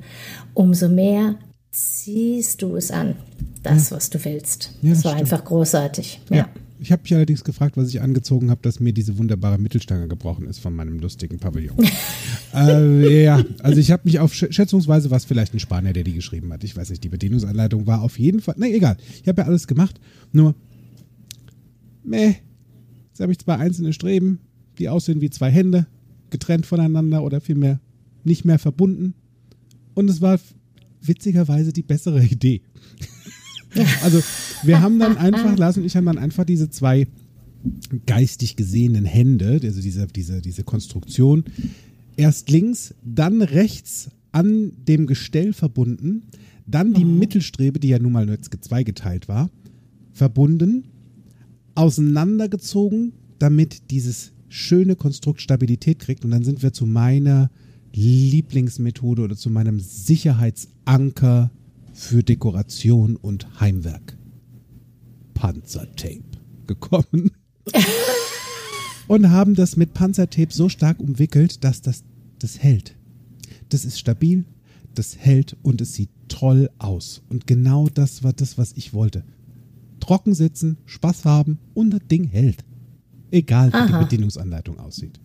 umso mehr ziehst du es an, das, was du willst. Ja, das war stimmt. einfach großartig. Ja. Ja. Ich habe mich allerdings gefragt, was ich angezogen habe, dass mir diese wunderbare Mittelstange gebrochen ist von meinem lustigen Pavillon. äh, ja, also ich habe mich auf sch- schätzungsweise, was vielleicht ein Spanier, der die geschrieben hat. Ich weiß nicht, die Bedienungsanleitung war auf jeden Fall. Nee, egal. Ich habe ja alles gemacht. Nur, meh. Jetzt habe ich zwei einzelne Streben, die aussehen wie zwei Hände, getrennt voneinander oder vielmehr nicht mehr verbunden. Und es war witzigerweise die bessere Idee. Also wir haben dann einfach, Lars und ich haben dann einfach diese zwei geistig gesehenen Hände, also diese, diese, diese Konstruktion, erst links, dann rechts an dem Gestell verbunden, dann die Mittelstrebe, die ja nun mal jetzt zweigeteilt war, verbunden, auseinandergezogen, damit dieses schöne Konstrukt Stabilität kriegt und dann sind wir zu meiner Lieblingsmethode oder zu meinem Sicherheitsanker für Dekoration und Heimwerk. Panzertape gekommen. und haben das mit Panzertape so stark umwickelt, dass das, das hält. Das ist stabil, das hält und es sieht toll aus. Und genau das war das, was ich wollte. Trocken sitzen, Spaß haben und das Ding hält. Egal, wie Aha. die Bedienungsanleitung aussieht.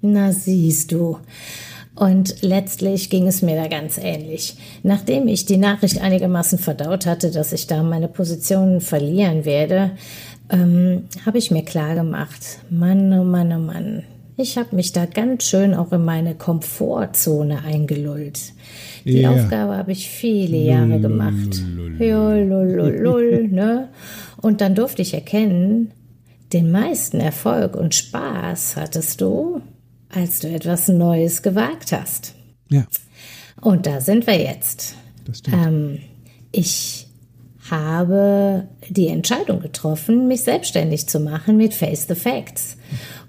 Na siehst du. Und letztlich ging es mir da ganz ähnlich. Nachdem ich die Nachricht einigermaßen verdaut hatte, dass ich da meine Position verlieren werde, ähm, habe ich mir klar gemacht, Mann, oh Mann, oh Mann, ich habe mich da ganz schön auch in meine Komfortzone eingelullt. Die Ja. Aufgabe habe ich viele Jahre gemacht. Ne? Und dann durfte ich erkennen, den meisten Erfolg und Spaß hattest du, als du etwas Neues gewagt hast. Ja, Und da sind wir jetzt. das stimmt. Ähm, ich habe die Entscheidung getroffen, mich selbstständig zu machen mit Face the Facts.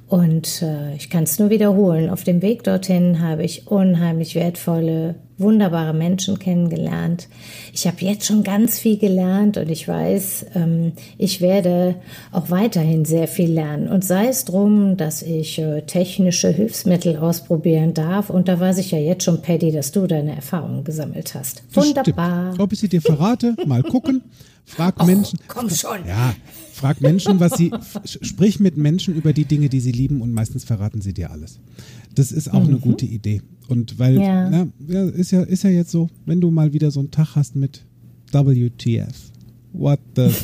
Und äh, ich kann es nur wiederholen. Auf dem Weg dorthin habe ich unheimlich wertvolle wunderbare Menschen kennengelernt. Ich habe jetzt schon ganz viel gelernt und ich weiß, ähm, ich werde auch weiterhin sehr viel lernen. Und sei es drum, dass ich äh, technische Hilfsmittel ausprobieren darf. Und da weiß ich ja jetzt schon, Paddy, dass du deine Erfahrungen gesammelt hast. Wunderbar. Ob ich sie dir verrate, mal gucken. Frag Menschen. Komm schon. Ja, frag Menschen, was sie. Sprich mit Menschen über die Dinge, die sie lieben und meistens verraten sie dir alles. Das ist auch mhm. eine gute Idee. Und weil, ja. Na, ja, ist ja, ist ja jetzt so, wenn du mal wieder so einen Tag hast mit WTF, what the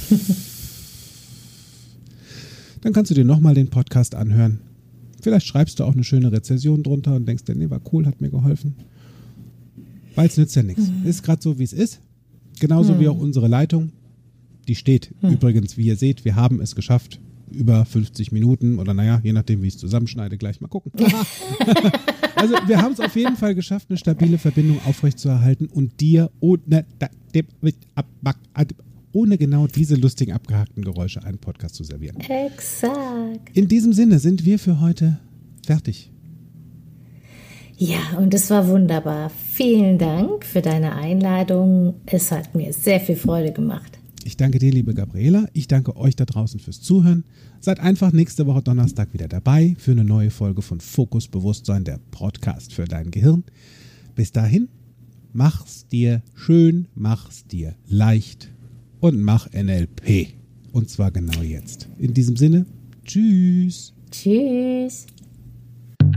dann kannst du dir nochmal den Podcast anhören. Vielleicht schreibst du auch eine schöne Rezension drunter und denkst dir, nee, war cool, hat mir geholfen. Weil es nützt ja nichts. Mhm. Ist gerade so, wie es ist. Genauso mhm. wie auch unsere Leitung. Die steht mhm. übrigens, wie ihr seht, wir haben es geschafft über 50 Minuten oder naja, je nachdem, wie ich es zusammenschneide, gleich mal gucken. also wir haben es auf jeden Fall geschafft, eine stabile Verbindung aufrechtzuerhalten und dir ohne, ohne genau diese lustigen abgehackten Geräusche einen Podcast zu servieren. Exakt. In diesem Sinne sind wir für heute fertig. Ja, und es war wunderbar. Vielen Dank für deine Einladung. Es hat mir sehr viel Freude gemacht. Ich danke dir, liebe Gabriela. Ich danke euch da draußen fürs Zuhören. Seid einfach nächste Woche Donnerstag wieder dabei für eine neue Folge von Fokus Bewusstsein, der Podcast für dein Gehirn. Bis dahin, mach's dir schön, mach's dir leicht und mach NLP. Und zwar genau jetzt. In diesem Sinne, tschüss. Tschüss.